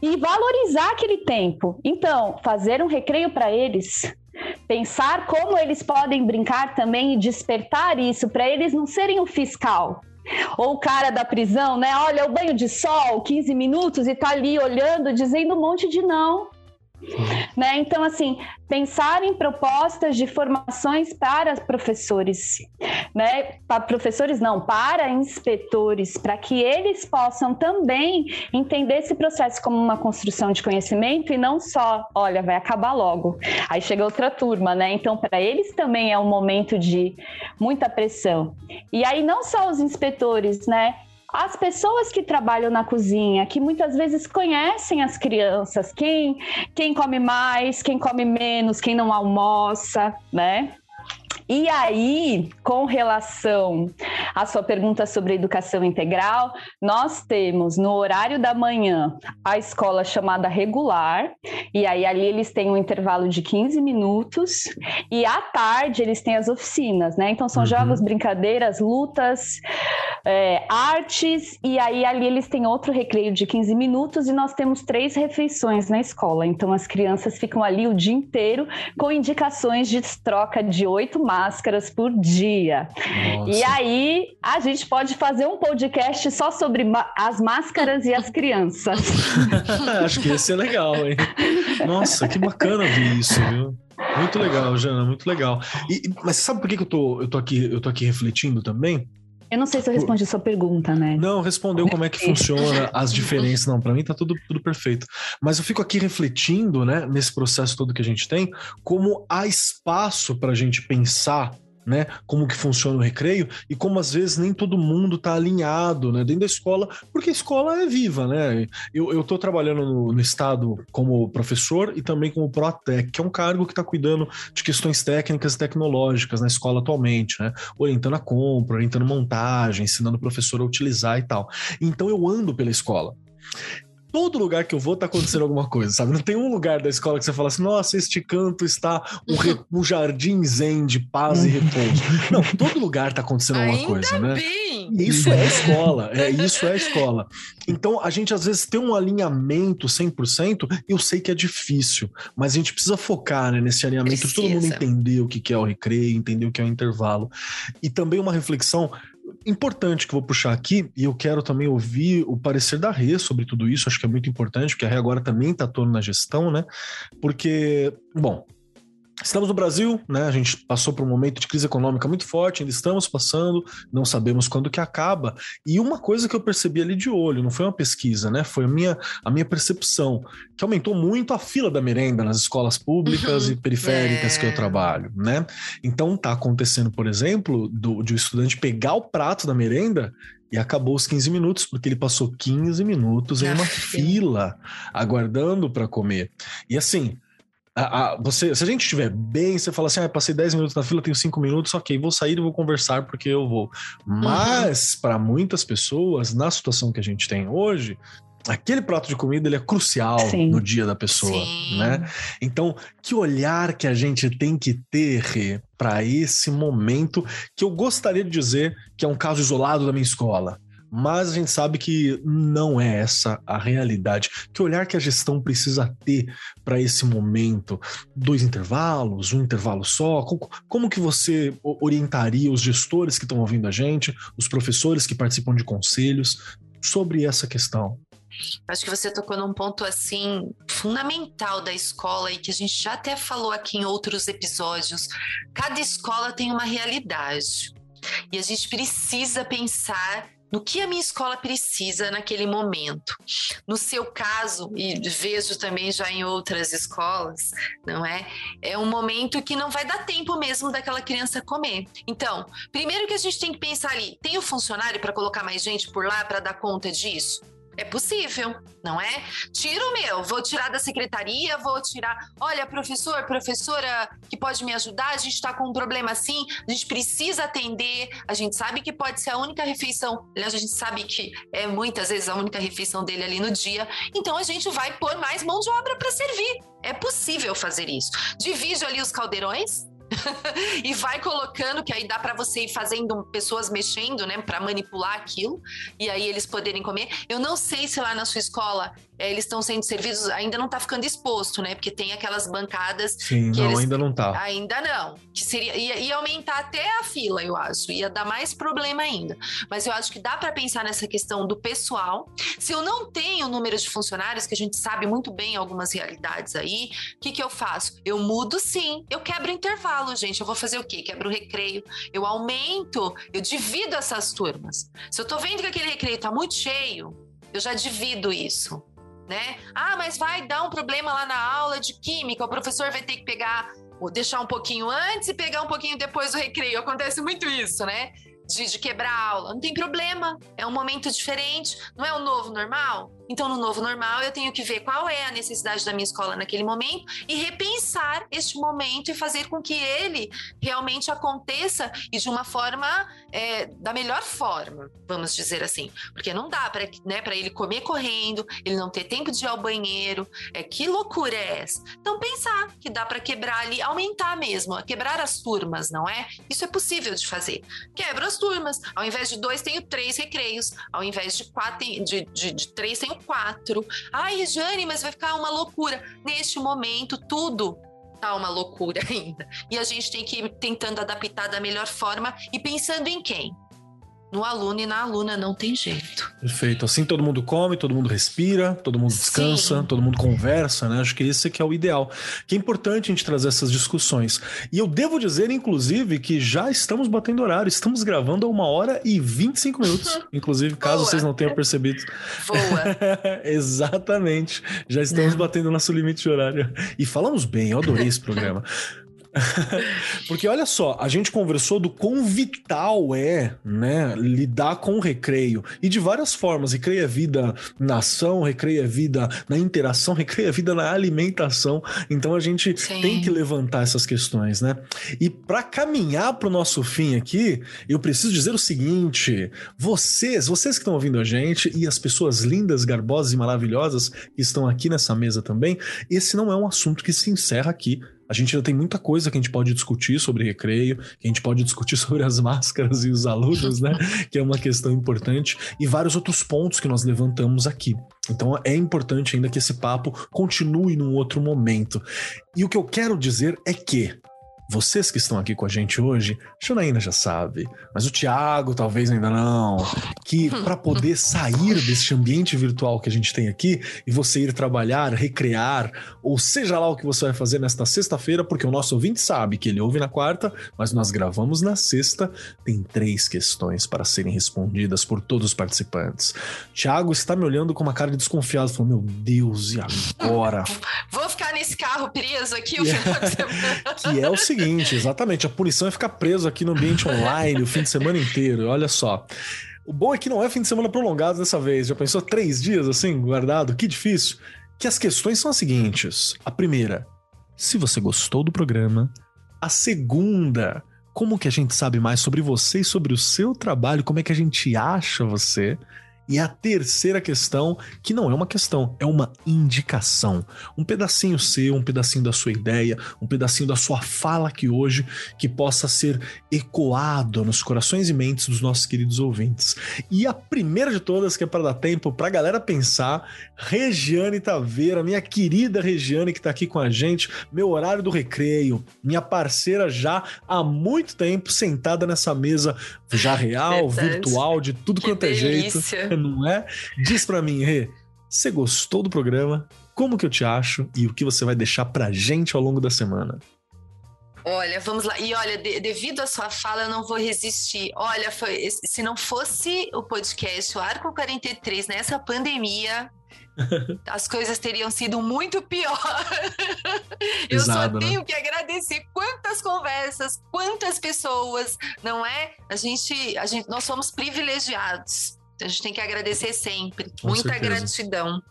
e valorizar aquele tempo. Então, fazer um recreio para eles Pensar como eles podem brincar também e despertar isso para eles não serem o fiscal, ou o cara da prisão, né? Olha, o banho de sol, 15 minutos e tá ali olhando, dizendo um monte de não. Né? Então, assim, pensar em propostas de formações para professores, né? Para professores não, para inspetores, para que eles possam também entender esse processo como uma construção de conhecimento e não só, olha, vai acabar logo. Aí chega outra turma, né? Então, para eles também é um momento de muita pressão. E aí não só os inspetores, né? As pessoas que trabalham na cozinha, que muitas vezes conhecem as crianças, quem, quem come mais, quem come menos, quem não almoça, né? E aí, com relação à sua pergunta sobre educação integral, nós temos no horário da manhã a escola chamada regular, e aí ali eles têm um intervalo de 15 minutos, e à tarde eles têm as oficinas, né? Então são uhum. jogos, brincadeiras, lutas, é, artes, e aí ali eles têm outro recreio de 15 minutos, e nós temos três refeições na escola. Então as crianças ficam ali o dia inteiro com indicações de troca de oito máscaras por dia. Nossa. E aí a gente pode fazer um podcast só sobre as máscaras e as crianças. Acho que ia ser legal, hein? Nossa, que bacana ver isso, viu? Muito legal, Jana, muito legal. E, mas sabe por que, que eu, tô, eu, tô aqui, eu tô aqui refletindo também? Eu não sei se eu respondi a sua pergunta, né? Não, respondeu como é que funciona as diferenças. Não, para mim tá tudo, tudo perfeito. Mas eu fico aqui refletindo, né, nesse processo todo que a gente tem, como há espaço para a gente pensar né? Como que funciona o recreio e como às vezes nem todo mundo está alinhado, né? Dentro da escola, porque a escola é viva, né? Eu, estou trabalhando no, no, estado como professor e também como ProTec, que é um cargo que está cuidando de questões técnicas e tecnológicas na escola atualmente, né? Orientando a compra, orientando montagem, ensinando o professor a utilizar e tal. Então eu ando pela escola. Todo lugar que eu vou tá acontecendo alguma coisa, sabe? Não tem um lugar da escola que você fala assim, nossa, este canto está um, re... um jardim zen de paz e repouso. Não, todo lugar tá acontecendo alguma Ainda coisa, né? bem. Isso é a escola, é isso é a escola. Então a gente às vezes tem um alinhamento 100%, eu sei que é difícil, mas a gente precisa focar né, nesse alinhamento de todo mundo Precisa. entender o que é o recreio, entender o que é o intervalo. E também uma reflexão importante que eu vou puxar aqui, e eu quero também ouvir o parecer da Rê sobre tudo isso, acho que é muito importante, porque a Rê agora também está atuando na gestão, né? Porque, bom, Estamos no Brasil, né? A gente passou por um momento de crise econômica muito forte, ainda estamos passando, não sabemos quando que acaba. E uma coisa que eu percebi ali de olho, não foi uma pesquisa, né? Foi a minha, a minha percepção, que aumentou muito a fila da merenda nas escolas públicas Uhum. e periféricas É. que eu trabalho, né? Então tá acontecendo, por exemplo, do, de o estudante pegar o prato da merenda e acabou os 15 minutos, porque ele passou 15 minutos em Na uma fila, aguardando para comer. E assim, a- a- você, se a gente estiver bem, você fala assim: ah, passei 10 minutos na fila, tenho 5 minutos, ok, vou sair e vou conversar porque eu vou. Mas, para muitas pessoas, na situação que a gente tem hoje, aquele prato de comida ele é crucial Sim. no dia da pessoa, Sim. né? Então, que olhar que a gente tem que ter para esse momento, que eu gostaria de dizer que é um caso isolado da minha escola. Mas a gente sabe que não é essa a realidade. Que olhar que a gestão precisa ter para esse momento? Dois intervalos, um intervalo só? Como, que você orientaria os gestores que estão ouvindo a gente, os professores que participam de conselhos sobre essa questão? Acho que você tocou num ponto assim fundamental da escola e que a gente já até falou aqui em outros episódios. Cada escola tem uma realidade e a gente precisa pensar no que a minha escola precisa naquele momento. No seu caso, e vejo também já em outras escolas, não é? É um momento que não vai dar tempo mesmo daquela criança comer. Então, primeiro que a gente tem que pensar ali, tem o funcionário para colocar mais gente por lá para dar conta disso? É possível, não é? Tira o meu, vou tirar da secretaria, vou tirar. Olha, professor, professora que pode me ajudar, a gente está com um problema assim, a gente precisa atender, a gente sabe que pode ser a única refeição, aliás, a gente sabe que é muitas vezes a única refeição dele ali no dia, então a gente vai pôr mais mão de obra para servir. É possível fazer isso. Divide ali os caldeirões, e vai colocando que aí dá para você ir fazendo pessoas mexendo, né, para manipular aquilo e aí eles poderem comer. Eu não sei se lá na sua escola eles estão sendo servidos, ainda não tá ficando exposto, né? Porque tem aquelas bancadas Sim, não, eles- ainda não tá. Ainda não. Que seria ia, ia aumentar até a fila, eu acho. Ia dar mais problema ainda. Mas eu acho que dá para pensar nessa questão do pessoal. Se eu não tenho o número de funcionários, que a gente sabe muito bem algumas realidades aí, o que, que eu faço? Eu mudo sim. Eu quebro o intervalo, gente. Eu vou fazer o quê? Quebro o recreio. Eu aumento, eu divido essas turmas. Se eu tô vendo que aquele recreio tá muito cheio, eu já divido isso. Né? Ah, mas vai dar um problema lá na aula de química, o professor vai ter que pegar ou deixar um pouquinho antes e pegar um pouquinho depois do recreio. Acontece muito isso, né? De, de quebrar a aula. Não tem problema. É um momento diferente. Não é o novo normal? Então, no novo normal, eu tenho que ver qual é a necessidade da minha escola naquele momento e repensar este momento e fazer com que ele realmente aconteça e de uma forma, é, da melhor forma, vamos dizer assim. Porque não dá para né, ele comer correndo, ele não ter tempo de ir ao banheiro. É, que loucura é essa? Então, pensar que dá para quebrar ali, aumentar mesmo, quebrar as turmas, não é? Isso é possível de fazer. Quebra as turmas. Ao invés de dois, tenho três recreios. Ao invés de quatro, de, de, de três, tenho quatro. Ai, Rejane, mas vai ficar uma loucura. Neste momento, tudo tá uma loucura ainda. E a gente tem que ir tentando adaptar da melhor forma e pensando em quem? No aluno e na aluna, não tem jeito. Perfeito. Assim todo mundo come, todo mundo respira, todo mundo descansa, Sim. todo mundo conversa, né? Acho que esse que é o ideal. Que é importante a gente trazer essas discussões. E eu devo dizer, inclusive, que já estamos batendo horário. Estamos gravando a uma hora e 25 minutos. Inclusive, caso Boa. vocês não tenham percebido. Voa. Exatamente. Já estamos Não. batendo nosso limite de horário. E falamos bem, eu adorei esse programa. Porque olha só, a gente conversou do quão vital é, né, lidar com o recreio. E de várias formas. Recreio é vida na ação, recreio é vida na interação, recreio é vida na alimentação. Então a gente Sim. tem que levantar essas questões, né? E para caminhar para o nosso fim aqui, eu preciso dizer o seguinte: vocês, vocês que estão ouvindo a gente e as pessoas lindas, garbosas e maravilhosas que estão aqui nessa mesa também, esse não é um assunto que se encerra aqui. A gente ainda tem muita coisa que a gente pode discutir sobre recreio, que a gente pode discutir sobre as máscaras e os alunos, né? que é uma questão importante, e vários outros pontos que nós levantamos aqui. Então é importante ainda que esse papo continue num outro momento. E o que eu quero dizer é que vocês que estão aqui com a gente hoje, Janaína já sabe, mas o Thiago talvez ainda não, que para poder sair desse ambiente virtual que a gente tem aqui e você ir trabalhar, recrear, ou seja lá o que você vai fazer nesta sexta-feira, porque o nosso ouvinte sabe que ele ouve na quarta, mas nós gravamos na sexta, tem três questões para serem respondidas por todos os participantes. Thiago está me olhando com uma cara de desconfiado, falou: Meu Deus, e agora? Vou ficar nesse carro preso aqui o final de semana. que é o seguinte seguinte, exatamente. A punição é ficar preso aqui no ambiente online o fim de semana inteiro. Olha só. O bom é que não é fim de semana prolongado dessa vez. Já pensou três dias assim, guardado? Que difícil. Que as questões são as seguintes. A primeira, se você gostou do programa. A segunda, como que a gente sabe mais sobre você e sobre o seu trabalho? Como é que a gente acha você? E a terceira questão, que não é uma questão, é uma indicação. Um pedacinho seu, um pedacinho da sua ideia, um pedacinho da sua fala aqui hoje, que possa ser ecoado nos corações e mentes dos nossos queridos ouvintes. E a primeira de todas, que é para dar tempo para a galera pensar, Regiane Taveira, minha querida Regiane que está aqui com a gente, meu horário do recreio, minha parceira já há muito tempo sentada nessa mesa já real, Verdade. virtual, de tudo que quanto é jeito. não é? Diz para mim, Rê, você gostou do programa? Como que eu te acho e o que você vai deixar pra gente ao longo da semana? Olha, vamos lá. E olha, de, devido à sua fala, eu não vou resistir. Olha, foi, se não fosse o podcast, o Arco 43, nessa pandemia, as coisas teriam sido muito pior. Eu Exato, só né? tenho né? que agradecer quantas conversas, quantas pessoas, não é? A gente, a gente, nós somos privilegiados. A gente tem que agradecer sempre. Com Muita certeza. gratidão.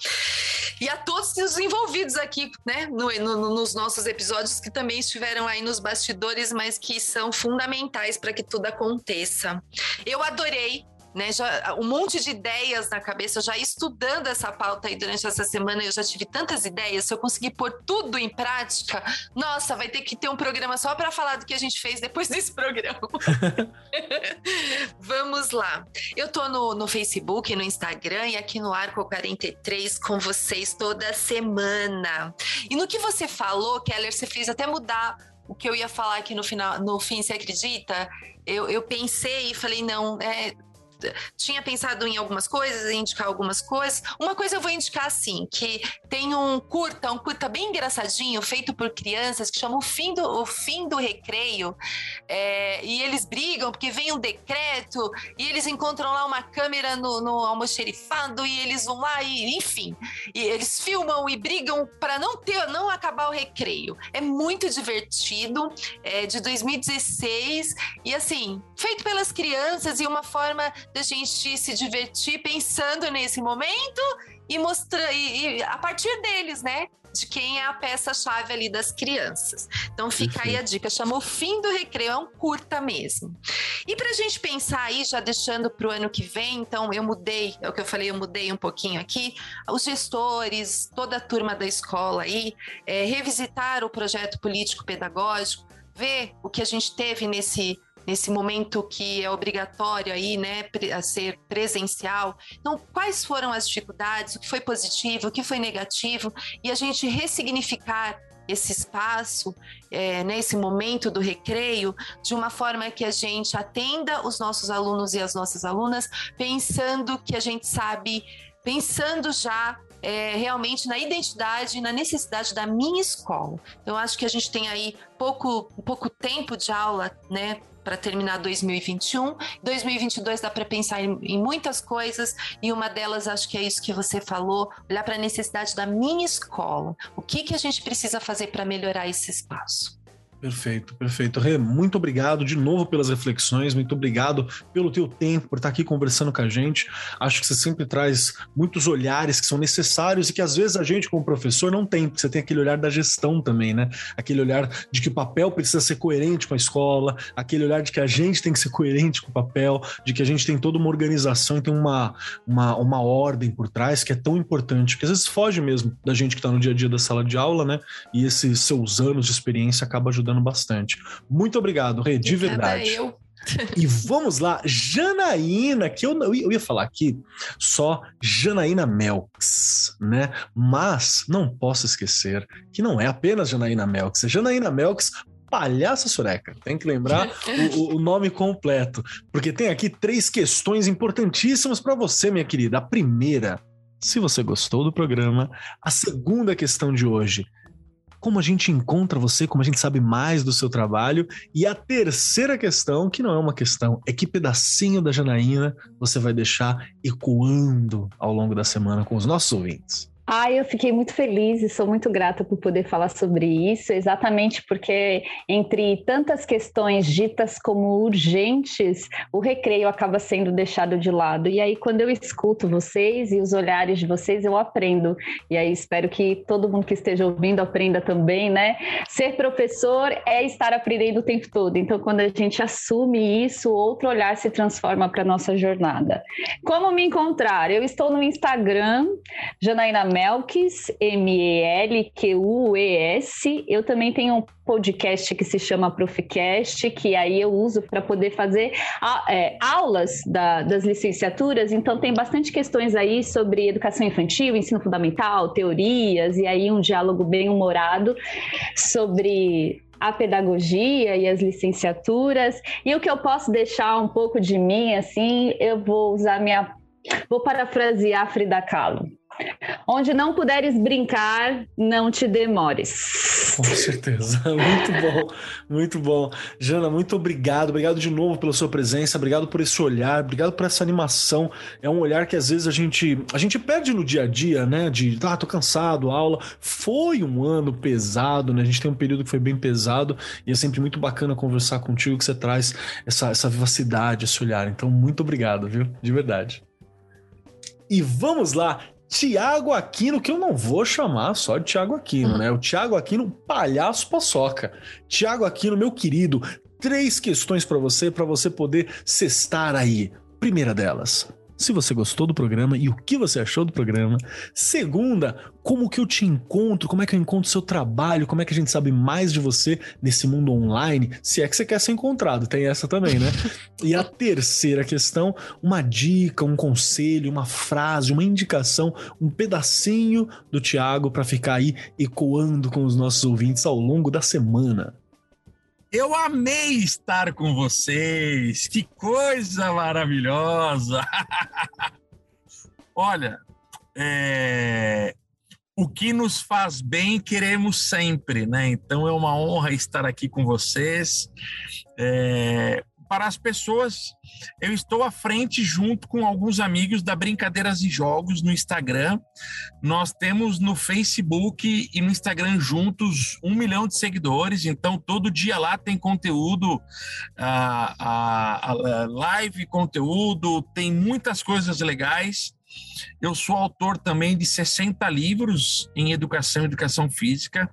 E a todos os envolvidos aqui, né, no, no, nos nossos episódios que também estiveram aí nos bastidores, mas que são fundamentais para que tudo aconteça. Eu adorei né? Já, um monte de ideias na cabeça, já estudando essa pauta aí durante essa semana, eu já tive tantas ideias. Se eu conseguir pôr tudo em prática, nossa, vai ter que ter um programa só para falar do que a gente fez depois desse programa. Vamos lá. Eu tô no, no Facebook, no Instagram e aqui no Arco 43 com vocês toda semana. E no que você falou, Keller, você fez até mudar o que eu ia falar aqui no final, no fim, você acredita? Eu, eu pensei e falei, não, é, tinha pensado em algumas coisas, em indicar algumas coisas. Uma coisa eu vou indicar assim, que tem um curta, um curta bem engraçadinho, feito por crianças, que chama O Fim do, o Fim do Recreio. É, e eles brigam porque vem um decreto e eles encontram lá uma câmera no, no almoxerifado e eles vão lá e, enfim, e eles filmam e brigam para não ter, não acabar o recreio. É muito divertido, é de 2016 e assim, feito pelas crianças e uma forma da gente se divertir pensando nesse momento e mostrar e, e a partir deles, né? de quem é a peça-chave ali das crianças. Então fica aí a dica, chama O Fim do Recreio, é um curta mesmo. E para a gente pensar aí, já deixando para o ano que vem, então eu mudei, é o que eu falei, eu mudei um pouquinho aqui, os gestores, toda a turma da escola aí, é, revisitar o projeto político-pedagógico, ver o que a gente teve nesse nesse momento que é obrigatório aí, né, a ser presencial. Então, quais foram as dificuldades, o que foi positivo, o que foi negativo, e a gente ressignificar esse espaço, é, nesse momento do recreio, de uma forma que a gente atenda os nossos alunos e as nossas alunas, pensando que a gente sabe, pensando já é, realmente na identidade na necessidade da minha escola. Então, acho que a gente tem aí pouco, pouco tempo de aula, né, para terminar 2021. 2022 dá para pensar em, em, muitas coisas e uma delas acho que é isso que você falou, olhar para a necessidade da minha escola. O que que a gente precisa fazer para melhorar esse espaço? Perfeito, perfeito. Rê, muito obrigado de novo pelas reflexões, muito obrigado pelo teu tempo, por estar aqui conversando com a gente. Acho que você sempre traz muitos olhares que são necessários e que às vezes a gente, como professor, não tem, porque você tem aquele olhar da gestão também, né? Aquele olhar de que o papel precisa ser coerente com a escola, aquele olhar de que a gente tem que ser coerente com o papel, de que a gente tem toda uma organização e tem uma, uma, uma ordem por trás que é tão importante, que às vezes foge mesmo da gente que está no dia a dia da sala de aula, né? E esses seus anos de experiência acaba ajudando ajudando bastante. Muito obrigado, Rê, de verdade. Eu. e vamos lá, Janaína, que eu, eu ia falar aqui só Janaína Melks, né? Mas não posso esquecer que não é apenas Janaína Melks, é Janaína Melks Palhaça Sureca. Tem que lembrar o, o, nome completo, porque tem aqui três questões importantíssimas para você, minha querida. A primeira, se você gostou do programa. A segunda questão de hoje, como a gente encontra você, como a gente sabe mais do seu trabalho. E a terceira questão, que não é uma questão, é que pedacinho da Janaína você vai deixar ecoando ao longo da semana com os nossos ouvintes. Ah, eu fiquei muito feliz e sou muito grata por poder falar sobre isso, exatamente porque entre tantas questões ditas como urgentes, o recreio acaba sendo deixado de lado. E aí, quando eu escuto vocês e os olhares de vocês, eu aprendo. E aí, espero que todo mundo que esteja ouvindo aprenda também, né? Ser professor é estar aprendendo o tempo todo. Então, quando a gente assume isso, outro olhar se transforma para nossa jornada. Como me encontrar? Eu estou no Instagram, Janaína Melques, M-E-L-Q-U-E-S. Eu também tenho um podcast que se chama Proficast, que aí eu uso para poder fazer é, aulas da, das licenciaturas. Então, tem bastante questões aí sobre educação infantil, ensino fundamental, teorias, e aí um diálogo bem humorado sobre a pedagogia e as licenciaturas. E o que eu posso deixar um pouco de mim, assim, eu vou usar minha. Vou parafrasear Frida Kahlo. Onde não puderes brincar, não te demores. Com certeza. Muito bom, muito bom. Jana, muito obrigado. Obrigado de novo pela sua presença. Obrigado por esse olhar. Obrigado por essa animação. É um olhar que às vezes a gente, a gente perde no dia a dia, né? De, ah, tô cansado, aula. Foi um ano pesado, né? A gente tem um período que foi bem pesado e é sempre muito bacana conversar contigo que você traz essa, essa vivacidade, esse olhar. Então, muito obrigado, viu? De verdade. E vamos lá, Tiago Aquino, que eu não vou chamar só de Tiago Aquino, uhum. né? O Tiago Aquino, palhaço paçoca. Tiago Aquino, meu querido, três questões para você, para você poder cestar aí. Primeira delas, se você gostou do programa e o que você achou do programa. Segunda, como que eu te encontro, como é que eu encontro seu trabalho, como é que a gente sabe mais de você nesse mundo online, se é que você quer ser encontrado, tem essa também, né? e a terceira questão, uma dica, um conselho, uma frase, uma indicação, um pedacinho do Tiago para ficar aí ecoando com os nossos ouvintes ao longo da semana. Eu amei estar com vocês. Que coisa maravilhosa! Olha, é... o que nos faz bem queremos sempre, né? Então é uma honra estar aqui com vocês. É para as pessoas. Eu estou à frente junto com alguns amigos da Brincadeiras e Jogos no Instagram. Nós temos no Facebook e no Instagram juntos um milhão de seguidores, então todo dia lá tem conteúdo, a, a, a live conteúdo, tem muitas coisas legais. Eu sou autor também de 60 livros em educação e educação física.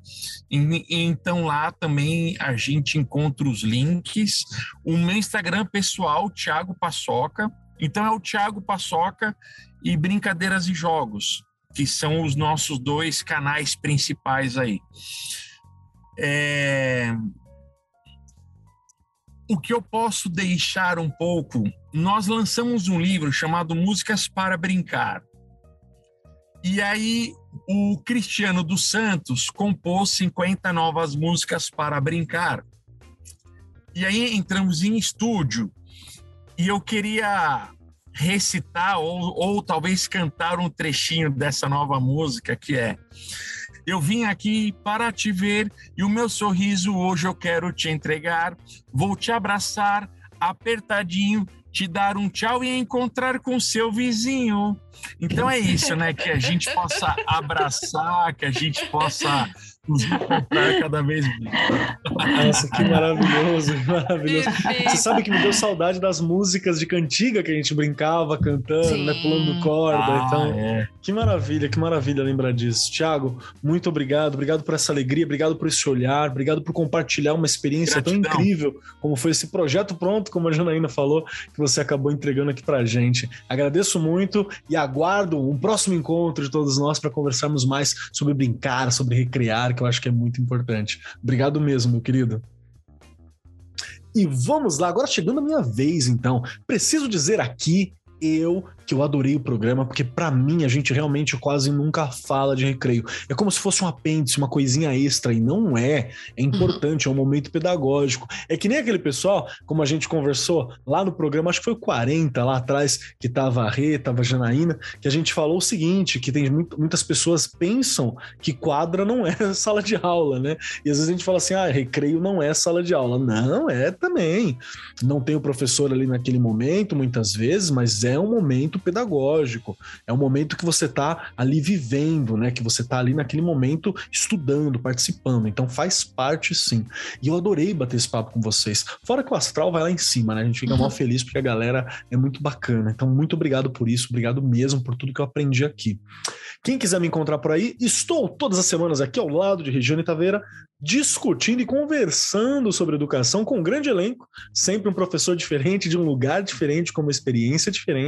E, então lá também a gente encontra os links. O meu Instagram pessoal, Thiago Paçoca. Então é o Thiago Paçoca e Brincadeiras e Jogos, que são os nossos dois canais principais aí. É... O que eu posso deixar um pouco nós lançamos um livro chamado Músicas para Brincar. E aí o Cristiano dos Santos compôs 50 novas músicas para brincar. E aí entramos em estúdio e eu queria recitar ou, ou talvez cantar um trechinho dessa nova música que é eu vim aqui para te ver e o meu sorriso hoje eu quero te entregar. Vou te abraçar apertadinho te dar um tchau e encontrar com seu vizinho. Então é isso, né? Que a gente possa abraçar, que a gente possa cada vez mais. Nossa, que maravilhoso, maravilhoso. Você sabe que me deu saudade das músicas de cantiga que a gente brincava cantando, Sim. né? Pulando corda. Ah, então, é. que maravilha, que maravilha lembrar disso. Tiago, muito obrigado. Obrigado por essa alegria, obrigado por esse olhar, obrigado por compartilhar uma experiência Gratidão. tão incrível como foi esse projeto pronto, como a Janaína falou, que você acabou entregando aqui pra gente. Agradeço muito e aguardo um próximo encontro de todos nós para conversarmos mais sobre brincar, sobre recriar, que eu acho que é muito importante. Obrigado mesmo, meu querido. E vamos lá, agora chegando a minha vez, então. Preciso dizer aqui eu que eu adorei o programa, porque para mim a gente realmente quase nunca fala de recreio. É como se fosse um apêndice, uma coisinha extra, e não é. É importante, uhum. é um momento pedagógico. É que nem aquele pessoal, como a gente conversou lá no programa, acho que foi o 40 lá atrás, que tava a Rê, tava a Janaína, que a gente falou o seguinte: que tem muito, muitas pessoas pensam que quadra não é sala de aula, né? E às vezes a gente fala assim: ah, recreio não é sala de aula. Não, é também. Não tem o professor ali naquele momento, muitas vezes, mas é um momento pedagógico, é um momento que você está ali vivendo, né? Que você está ali naquele momento estudando, participando. Então faz parte sim. E eu adorei bater esse papo com vocês. Fora que o astral vai lá em cima, né? A gente fica uhum. mal feliz porque a galera é muito bacana. Então, muito obrigado por isso, obrigado mesmo por tudo que eu aprendi aqui. Quem quiser me encontrar por aí, estou todas as semanas aqui ao lado de Regiane Taveira, discutindo e conversando sobre educação com um grande elenco, sempre um professor diferente, de um lugar diferente, com uma experiência diferente,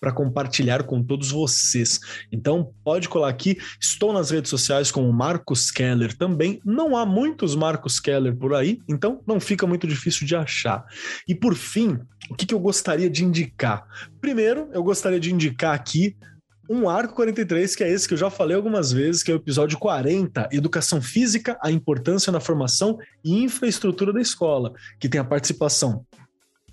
para compartilhar com todos vocês. Então, pode colar aqui. Estou nas redes sociais como Marcos Keller também. Não há muitos Marcos Keller por aí, então não fica muito difícil de achar. E por fim, o que, que eu gostaria de indicar? Primeiro, eu gostaria de indicar aqui um arco 43, que é esse que eu já falei algumas vezes, que é o episódio 40, Educação Física, a importância na formação e infraestrutura da escola, que tem a participação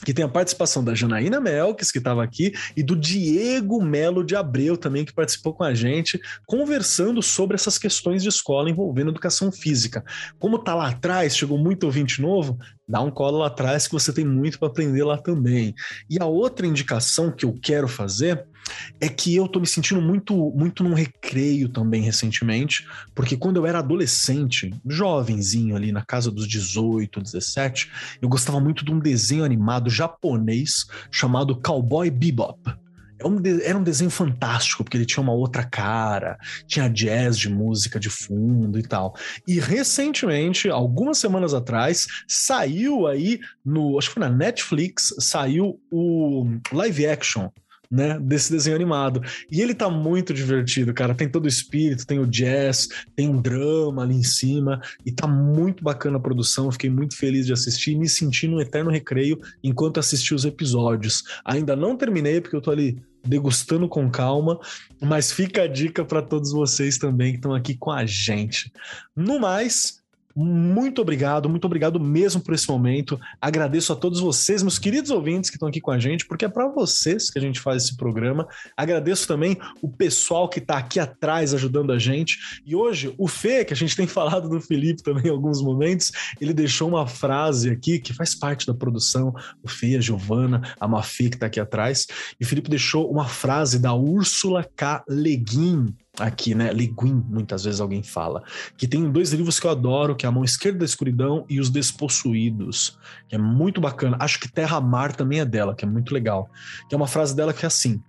que tem a participação da Janaína Melques, que estava aqui, e do Diego Melo de Abreu também, que participou com a gente, conversando sobre essas questões de escola envolvendo educação física. Como tá lá atrás, chegou muito ouvinte novo, dá um colo lá atrás que você tem muito para aprender lá também. E a outra indicação que eu quero fazer é que eu tô me sentindo muito muito num recreio também recentemente, porque quando eu era adolescente, jovenzinho ali na casa dos 18, 17, eu gostava muito de um desenho animado japonês chamado Cowboy Bebop. É era um desenho fantástico, porque ele tinha uma outra cara, tinha jazz de música de fundo e tal. E recentemente, algumas semanas atrás, saiu aí no. Acho que foi na Netflix, saiu o live action né, desse desenho animado. E ele tá muito divertido, cara. Tem todo o espírito, tem o jazz, tem um drama ali em cima, e tá muito bacana a produção. fiquei muito feliz de assistir e me senti no eterno recreio enquanto assisti os episódios. Ainda não terminei, porque eu tô ali degustando com calma, mas fica a dica para todos vocês também que estão aqui com a gente. No mais, muito obrigado, muito obrigado mesmo por esse momento. Agradeço a todos vocês, meus queridos ouvintes que estão aqui com a gente, porque é para vocês que a gente faz esse programa. Agradeço também o pessoal que está aqui atrás ajudando a gente. E hoje, o Fê, que a gente tem falado do Felipe também em alguns momentos, ele deixou uma frase aqui que faz parte da produção. O Fê, a Giovana, a Mafê que está aqui atrás. E o Felipe deixou uma frase da Úrsula K. Leguin, aqui, né? Liguin, muitas vezes alguém fala. Que tem dois livros que eu adoro, que é A Mão Esquerda da Escuridão e Os Despossuídos, que é muito bacana. Acho que Terra Mar também é dela, que é muito legal. Que é uma frase dela que é assim: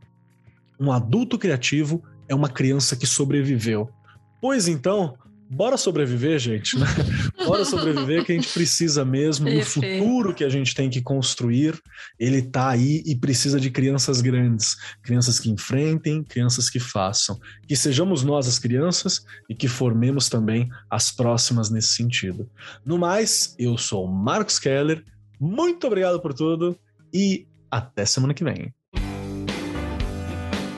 Um adulto criativo é uma criança que sobreviveu. Pois então, bora sobreviver, gente, né? Bora sobreviver que a gente precisa mesmo. E o futuro que a gente tem que construir, ele tá aí e precisa de crianças grandes, crianças que enfrentem, crianças que façam. Que sejamos nós as crianças e que formemos também as próximas nesse sentido. No mais, eu sou Marcos Keller. Muito obrigado por tudo e até semana que vem.